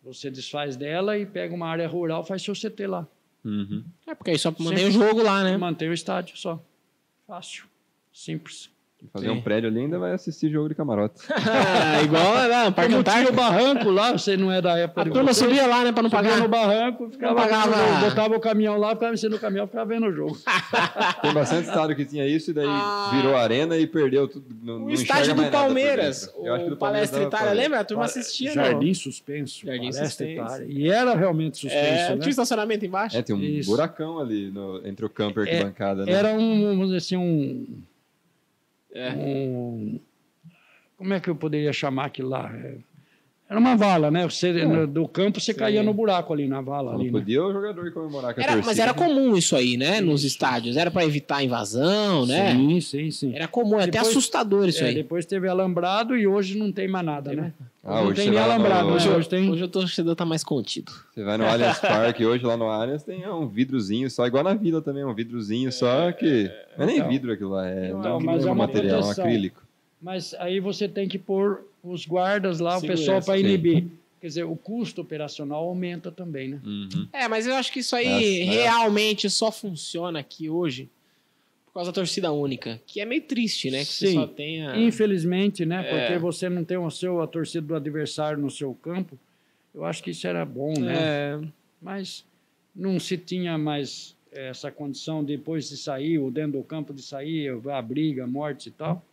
você desfaz dela e pega uma área rural, faz seu CT lá. Uhum. É, porque aí só mantém Sempre- o jogo lá, né? Mantém o estádio só. Fácil. Simples. Fazer Sim. um prédio ali ainda vai assistir jogo de camarote. [laughs] Igual né, Parque Como tinha o Antártico. barranco lá, você não é da época A turma vocês, subia lá, né, pra não subia pagar. no barranco, ficava, pagava. o jogo, botava o caminhão lá, ficava mexendo no caminhão, ficava vendo o jogo. [laughs] Tem bastante estádio que tinha isso e daí Ah. virou arena e perdeu tudo. Não, O não estádio do Palmeiras, dentro. Eu acho que o do Palmeiras Palestra Itália, lembra? A turma assistia, não? Jardim suspenso. Jardim Palestra suspenso. Itália. E era realmente suspenso, É, né? tinha estacionamento embaixo. É, tem um Isso. buracão ali no- entre o campo e a É, arquibancada. né? Era um, vamos dizer assim, um, É. um- Como é que eu poderia chamar aquilo lá? É, Era uma vala, né? Você, no- do campo você caía no buraco ali na vala. Não Ali, né? podia o jogador comemorar com a Era, torcida. mas era comum isso aí, né? Nos estádios. Era pra evitar invasão, né? Sim, sim, sim. Era comum, é até Depois- assustador isso É, aí. depois teve alambrado e hoje não tem mais nada, né? Ah, não hoje tem você nem lá no- alambrado, hoje- né? hoje tem... Hoje o torcedor tá mais contido. Você vai no Allianz Parque hoje, lá no Allianz, tem um vidrozinho só, igual na Vila também, um vidrozinho só que. Não é nem Então. vidro aquilo lá, é, Não, não, mas é é um material, proteção. acrílico. Mas aí você tem que pôr os guardas lá, Segurança, o pessoal para inibir. Quer dizer, o custo operacional aumenta também, né? Uhum. É, mas eu acho que isso aí né? realmente só funciona aqui hoje por causa da torcida única. Que é meio triste, né? Que você Sim. só tenha. Infelizmente, né? É. Porque você não tem o seu, a torcida do adversário no seu campo. Eu acho que isso era bom, né? É, Mas não se tinha mais essa condição depois de sair, ou dentro do campo de sair, a briga, morte e tal.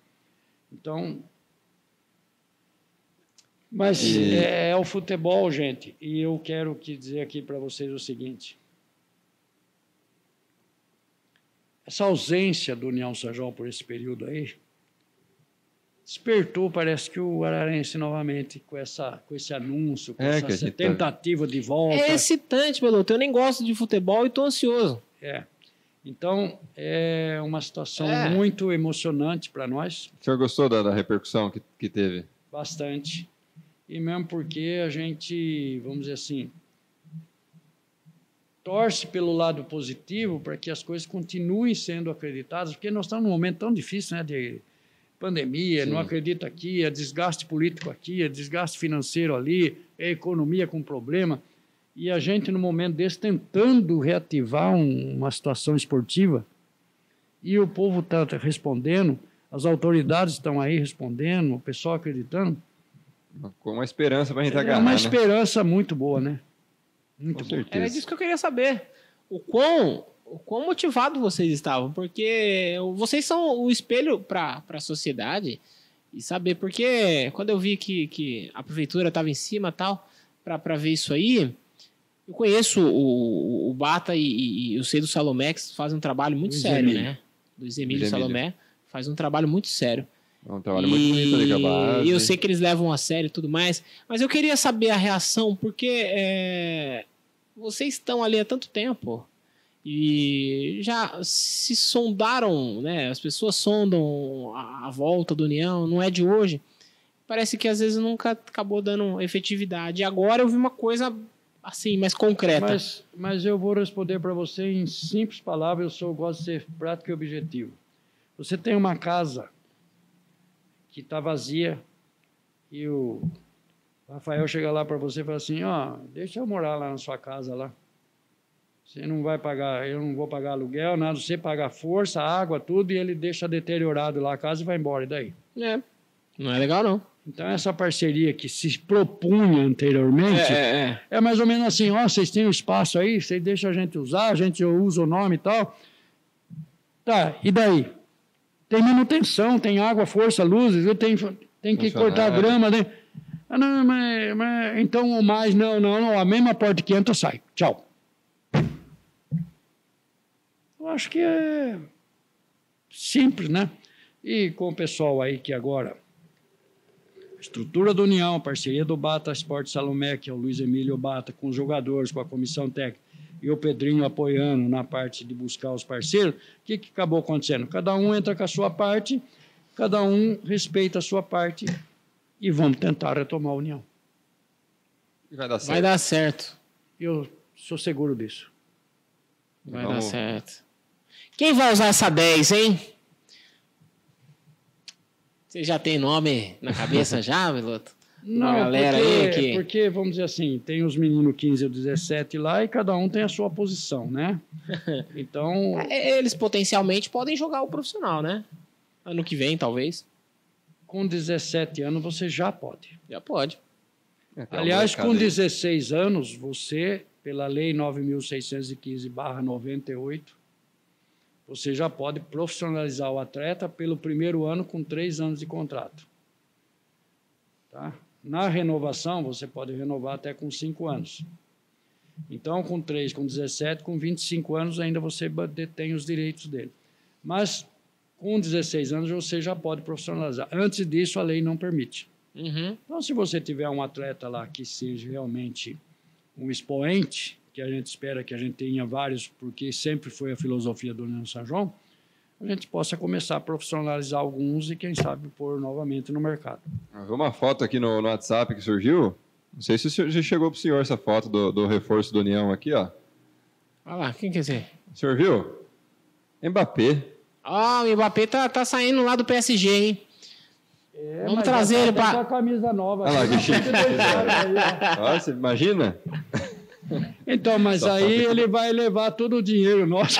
Então. Mas E- é, é o futebol, gente. E eu quero que dizer aqui para vocês o seguinte. Essa ausência do União São João por esse período aí despertou, parece que o Ararense novamente com essa com esse anúncio, com É, essa, tá- tentativa de volta. é excitante, Beloto. Eu nem gosto de futebol e tô ansioso. É. Então, é uma situação É. muito emocionante para nós, O senhor gostou da, da repercussão que, que teve? bastante. E mesmo porque a gente, vamos dizer assim, torce pelo lado positivo para que as coisas continuem sendo acreditadas, porque nós estamos num momento tão difícil, né, de pandemia, Sim. não acredita aqui, é desgaste político aqui, é desgaste financeiro ali, é economia com problema. E a gente, no momento desse, tentando reativar um- uma situação esportiva, e o povo está respondendo, as autoridades estão aí respondendo, o pessoal acreditando. Com uma esperança pra gente É agarrar, uma né? esperança muito boa, né? Muito Com boa. certeza. Era disso que eu queria saber. O quão, o quão motivado vocês estavam. Porque vocês são o espelho para a sociedade. E saber, porque quando eu vi que, que a prefeitura estava em cima e tal, para ver isso aí, eu conheço o, o Bata e, e, e eu sei do Salomé que fazem um trabalho muito Luiz sério, Emílio. né? Luiz Emílio Luiz Emílio. Salomé faz um trabalho muito sério. É um trabalho muito bonito ali com. E eu sei que eles levam a sério e tudo mais, mas eu queria saber a reação, porque é, vocês estão ali há tanto tempo e já se sondaram, né? As pessoas sondam a, a volta do União, não é de hoje. Parece que às vezes nunca acabou dando efetividade. E agora eu vi uma coisa assim, mais concreta. Mas, mas eu vou responder para você em simples palavras, eu sou, gosto de ser prático e objetivo. Você tem uma casa que está vazia e o Rafael chega lá para você e fala assim, ó, deixa eu morar lá na sua casa lá. Você não vai pagar, eu não vou pagar aluguel, nada, você paga força, água, tudo, e ele deixa deteriorado lá a casa e vai embora, e daí? É, não é legal não. Então essa parceria que se propunha anteriormente, é. é mais ou menos assim, ó, vocês têm um espaço aí, vocês deixam a gente usar, a gente usa o nome e tal. Tá, e daí? Tem manutenção, tem água, força, luzes, tenho, tem que cortar grama. Tem... Ah, não, mas, mas, então o mais, não, não, não, a mesma porta que entra sai. Tchau. Eu acho que é simples, né? E com o pessoal aí que agora estrutura da União, parceria do Bata Esporte Salomé, que é o Luiz Emílio Bata, com os jogadores, com a comissão técnica, e o Pedrinho apoiando na parte de buscar os parceiros, o que, que acabou acontecendo? Cada um entra com a sua parte, cada um respeita a sua parte e vamos tentar retomar a união. E vai dar certo. Vai dar certo. Eu sou seguro disso. Vai vamos... dar certo. Quem vai usar essa 10, hein? Você já tem nome na cabeça [laughs] já, Veloto? Não, galera porque, aí que... porque, vamos dizer assim, tem os meninos 15 ou 17 lá e cada um tem a sua posição, né? [laughs] Então. É, eles potencialmente podem jogar o profissional, né? Ano que vem, talvez. Com 17 anos você já pode. Já pode. É, Aliás, com 16 anos, você, pela Lei 9.615-98, você já pode profissionalizar o atleta pelo primeiro ano com três anos de contrato. Tá? Na renovação, você pode renovar até com 5 anos. Então, com 3, com 17, com 25 anos, ainda você detém os direitos dele. Mas, com 16 anos, você já pode profissionalizar. Antes disso, a lei não permite. Uhum. Então, se você tiver um atleta lá que seja realmente um expoente, que a gente espera que a gente tenha vários, porque sempre foi a filosofia do União São João, a gente possa começar a profissionalizar alguns e, quem sabe, pôr novamente no mercado. Uma foto aqui no, no WhatsApp que surgiu. Não sei se já chegou para o senhor essa foto do, do, reforço do União aqui, ó. Olha lá, quem quer dizer? O senhor viu? Mbappé. Ah, o Mbappé tá, tá saindo lá do PSG, hein? É, Vamos trazer ele para. a camisa nova. Olha lá, que chique. Nossa, imagina? Então, mas Só aí ele vai levar todo o dinheiro nosso.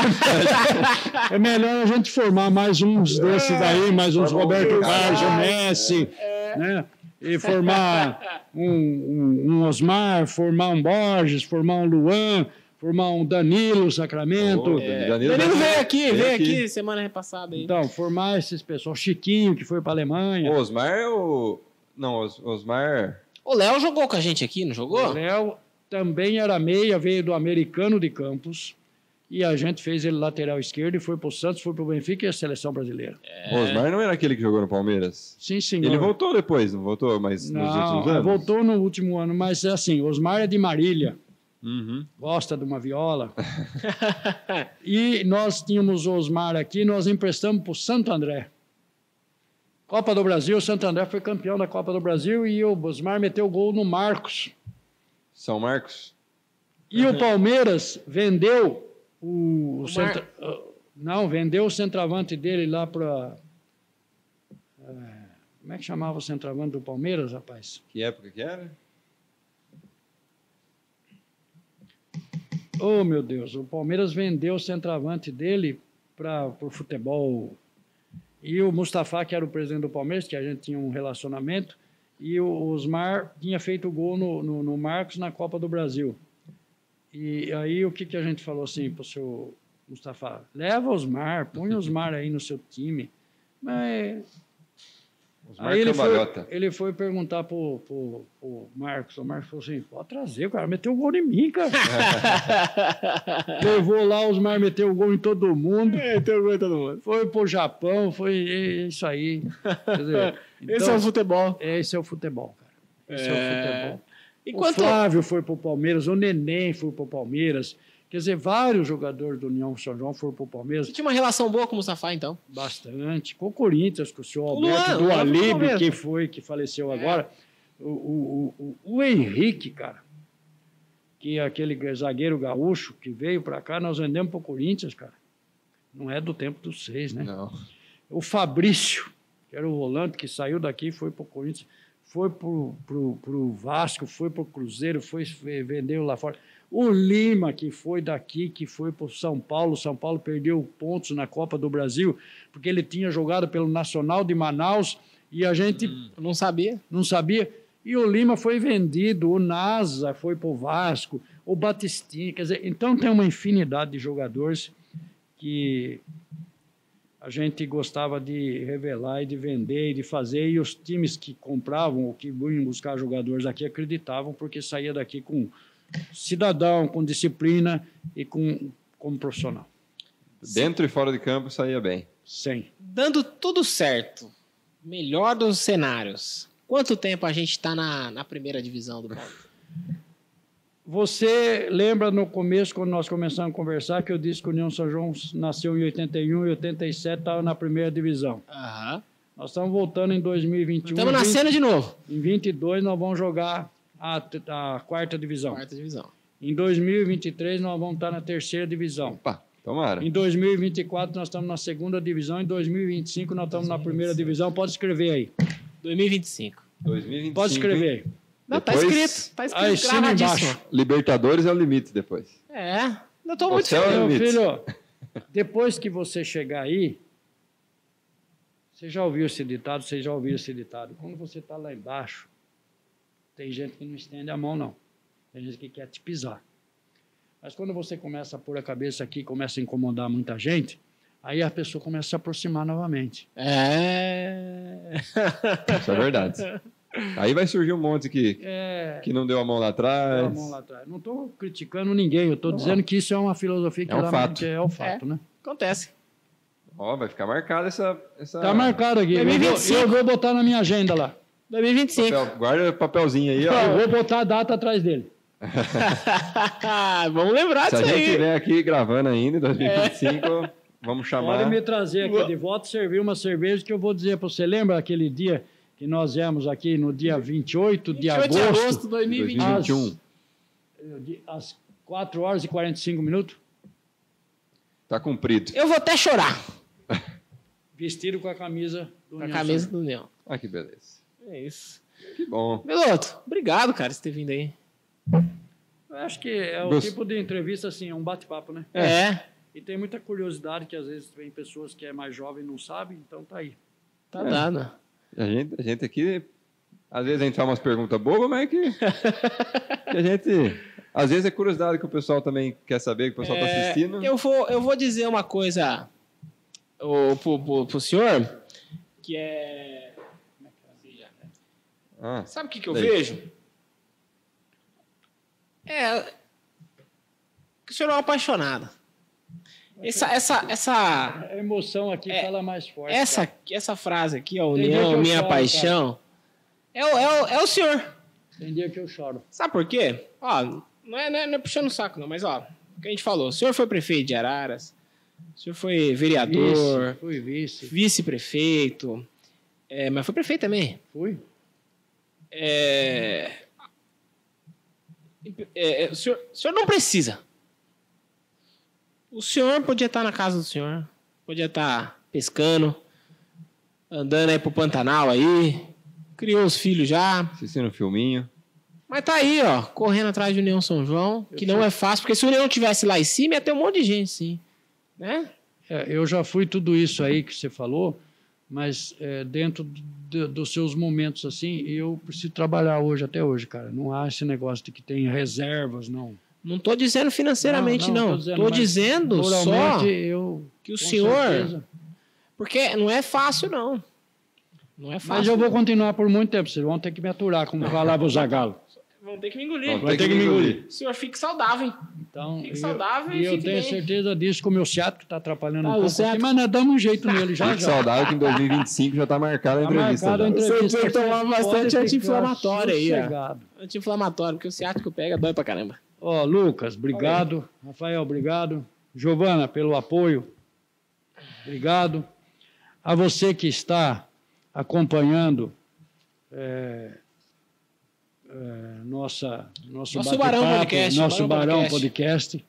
é melhor a gente formar mais uns desses aí, mais uns Roberto Carlos, o Messi, né? E formar um, um, um, Osmar, formar um Borges, formar um Luan, formar um Danilo Sacramento. Oh, é. Danilo, Danilo veio aqui, veio, veio aqui. aqui. semana repassada. Aí. Então, formar esses pessoal. Chiquinho, que foi para a Alemanha. O Osmar é o. Não, Osmar. O Léo jogou com a gente aqui, não jogou? O Léo também era meia, veio do Americano de Campos. E a gente fez ele lateral esquerdo e foi para o Santos, foi para o Benfica e a seleção brasileira. É. O Osmar não era aquele que jogou no Palmeiras? Sim, senhor. Ele voltou depois, não voltou? Mas não, nos últimos anos? voltou no último ano, mas assim, Osmar é de Marília. Uhum. Gosta de uma viola. [laughs] e nós tínhamos o Osmar aqui, nós emprestamos para o Santo André. Copa do Brasil, o Santo André foi campeão da Copa do Brasil e o Osmar meteu gol no Marcos. São Marcos. E o Palmeiras vendeu o, o centra... não vendeu o centroavante dele lá para é, como é que chamava o centroavante do Palmeiras, rapaz? Que época que era? Oh, meu Deus, o Palmeiras vendeu o centroavante dele para o futebol. E o Mustafa, que era o presidente do Palmeiras, que a gente tinha um relacionamento, e o Osmar tinha feito gol no, no, no, Marcos na Copa do Brasil. E aí o que, que a gente falou assim para o seu Mustafa? Leva o Osmar, põe o Osmar aí no seu time. Mas Osmar aí ele foi, ele foi perguntar pro, pro, pro Marcos, o Marcos falou assim, pode trazer, o cara meteu o gol em mim, cara. [laughs] Levou lá, o Osmar meteu o gol em todo mundo. Meteu gol em todo mundo. Foi pro Japão, foi isso aí. Dizer, então, esse é o futebol. Esse é o futebol, cara. Esse é, é o futebol. Enquanto... O Flávio foi pro Palmeiras, o Neném foi pro Palmeiras. Quer dizer, vários jogadores do União São João foram para o Palmeiras. Você tinha uma relação boa com o Mustafa, então? Bastante. Com o Corinthians, com o senhor Alberto do Alibe, que foi, que faleceu é. agora. O, o, o, o, Henrique, cara, que é aquele zagueiro gaúcho que veio para cá, nós vendemos para o Corinthians, cara. Não é do tempo dos seis, né? Não. O Fabrício, que era o volante que saiu daqui e foi para o Corinthians, foi para o Vasco, foi para o Cruzeiro, foi, vendeu lá fora. O Lima, que foi daqui, que foi para o São Paulo, São Paulo perdeu pontos na Copa do Brasil, porque ele tinha jogado pelo Nacional de Manaus e a gente. Hum, não sabia. Não sabia. E o Lima foi vendido, o Nasa foi para o Vasco, o Batistinha. Quer dizer, então tem uma infinidade de jogadores que a gente gostava de revelar e de vender e de fazer, e os times que compravam ou que vinham buscar jogadores aqui acreditavam, porque saía daqui com cidadão, com disciplina e com como profissional. Dentro e fora de campo saía bem. Sim. Dando tudo certo, melhor dos cenários, quanto tempo a gente está na, na primeira divisão do Paulo? Você lembra no começo, quando nós começamos a conversar, que eu disse que o União São João nasceu em 81 e 87 estava na primeira divisão. Aham. Nós estamos voltando em 2021. Estamos 20 nascendo de novo. Em 22 nós vamos jogar a, a quarta divisão. Quarta divisão. Em 2023 nós vamos estar na terceira divisão. Opa, tomara. Em 2024 nós estamos na segunda divisão. Em 2025 nós estamos na primeira divisão. Pode escrever aí. 2025. 2025. Pode escrever aí. Não, tá Depois- escrito. Tá escrito Aí, cima gravadíssimo. embaixo. Libertadores é o limite depois. É. Eu tô O muito céu é feliz. Meu filho, depois que você chegar aí, você já ouviu esse ditado, você já ouviu esse ditado. Quando você está lá embaixo, tem gente que não estende a mão, não. Tem gente que quer te pisar. Mas quando você começa a pôr a cabeça aqui, começa a incomodar muita gente, aí a pessoa começa a se aproximar novamente. É. Isso é verdade. [laughs] Aí vai surgir um monte que, É, que não deu a mão lá a atrás. mão lá atrás. Não estou criticando ninguém, eu estou dizendo que isso é uma filosofia que É um realmente fato. é o fato, né? Acontece. Ó, vai ficar marcada essa. essa... Tá marcado aqui. Eu vou, 2025. eu vou botar na minha agenda lá. 2025. Papel- guarda o papelzinho aí, Eu ó. vou botar a data atrás dele. [laughs] Vamos lembrar Se a disso gente aí. estiver aqui gravando ainda em 2025, vamos chamar. Pode me trazer aqui de volta servir uma cerveja que eu vou dizer para você. Lembra aquele dia que nós viemos aqui no dia 28 de 28 de agosto, agosto de 2020. 2021. de- às 4 horas e 45 minutos, Tá cumprido. Eu vou até chorar [laughs] vestido com a camisa do com a camisa do Leão. Ah, que beleza. É isso. Que bom. Meloto, obrigado, cara, por ter vindo aí. Eu acho que é o Gost- tipo de entrevista assim, é um bate-papo, né? É, E tem muita curiosidade que às vezes vem pessoas que é mais jovem e não sabem, então tá aí. tá É. dando. A gente, a gente aqui, às vezes a gente faz umas perguntas bobas, mas é que, que a gente. Às vezes é curiosidade que o pessoal também quer saber, que o pessoal está É, assistindo. Eu vou, eu vou dizer uma coisa o, pro, pro, pro senhor, que é... como é que eu digo? Ah, Sabe o que, que eu Daí. vejo? É... Que o senhor é um apaixonado. Essa, essa, essa, A emoção aqui É, fala mais forte. essa, cara. essa frase aqui, ó, união, minha choro, paixão, é o, é, o, é o senhor. Tem dia que eu choro. Sabe por quê? Ó, não é, não é, não é puxando o saco, não, mas ó, o que a gente falou, o senhor foi prefeito de Araras, o senhor foi vereador, Vice, fui vice. vice-prefeito, é, mas foi prefeito também. Fui. É, é, é, o, senhor, o senhor não precisa. O senhor podia estar na casa do senhor, podia estar pescando, andando aí pro Pantanal aí, criou os filhos já, assistindo um filminho. mas tá aí, ó, correndo atrás de União São João, que não é fácil, porque se o União tivesse lá em cima, ia ter um monte de gente, sim. Né? É, eu já fui tudo isso aí que você falou, mas é, dentro de- dos seus momentos assim, eu preciso trabalhar hoje, até hoje, cara. Não há esse negócio de que tem reservas, não. Não tô dizendo financeiramente, não. tô Tô dizendo, só eu, que o com senhor. certeza. Porque não é fácil, não. Não é fácil. Mas eu vou continuar por muito tempo, vocês vão ter que me aturar, como falava o Zagalo. [laughs] Vão ter que me engolir. Vai ter que me engolir. O senhor fique saudável, hein? Então, Fique eu- saudável e e eu fique tenho bem. certeza disso, que o meu ciático está atrapalhando Ah, um o pouco aqui, mas nós damos um jeito nele já Fique já. saudável que em 2025 já está marcada a Tá entrevista. marcado a já. entrevista. Você tem que tomar bastante anti-inflamatório aí. Anti-inflamatório, porque o ciático pega, dói pra caramba. Ó, Lucas, obrigado. Rafael, obrigado. Giovana, pelo apoio. Obrigado. A você que está acompanhando é, é, nossa, nosso, Nosso Barão Podcast, Nosso Barão Barão Podcast. Podcast.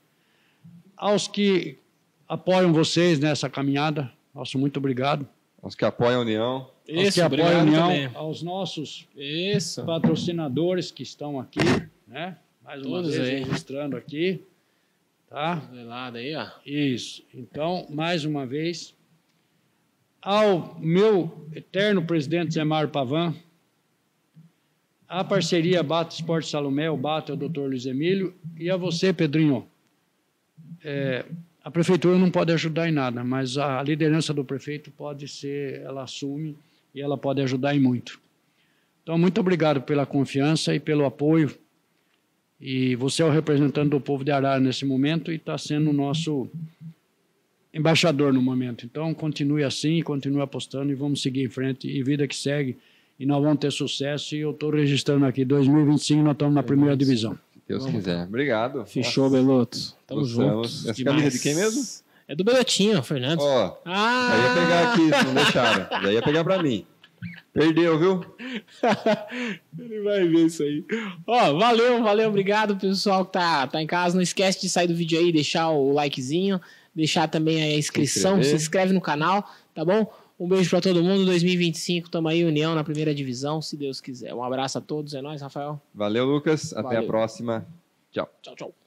Aos que apoiam vocês nessa caminhada, nosso muito obrigado. Os que apoiam a União. Aos Isso, que apoiam a União, também. aos nossos Isso. patrocinadores que estão aqui, né? Mais uma Todos vez aí. registrando aqui, tá? Do lado aí, ó. Isso. Então, mais uma vez, ao meu eterno presidente Zé Mário Pavan, a parceria Bata Esporte Salomé, o Bata é o Dr. Luiz Emílio, e a você, Pedrinho. É, a prefeitura não pode ajudar em nada, mas a liderança do prefeito pode ser, ela assume e ela pode ajudar em muito. Então, muito obrigado pela confiança e pelo apoio. E você é o representante do povo de Arara nesse momento e está sendo o nosso embaixador no momento. Então, continue assim, continue apostando e vamos seguir em frente. E vida que segue. E nós vamos ter sucesso. E eu estou registrando aqui, 2025, nós estamos na primeira divisão. Se Deus quiser. Obrigado. Fechou, Beloto. Tamo gostamos. junto. Essa camisa de quem mesmo? É do Belotinho, Fernando. Ó, ah! já ia pegar aqui, se não deixaram. Já ia pegar pra mim. Perdeu, viu? Ele vai ver isso aí. Ó, valeu, valeu, obrigado pessoal que tá, tá em casa. Não esquece de sair do vídeo aí, deixar o likezinho, deixar também a inscrição, inscrever. se inscreve no canal, tá bom? Um beijo pra todo mundo. 2025, tamo aí, União na primeira divisão, se Deus quiser. Um abraço a todos, é nóis, Rafael. Valeu, Lucas. Até a Valeu. próxima. Tchau. Tchau, tchau.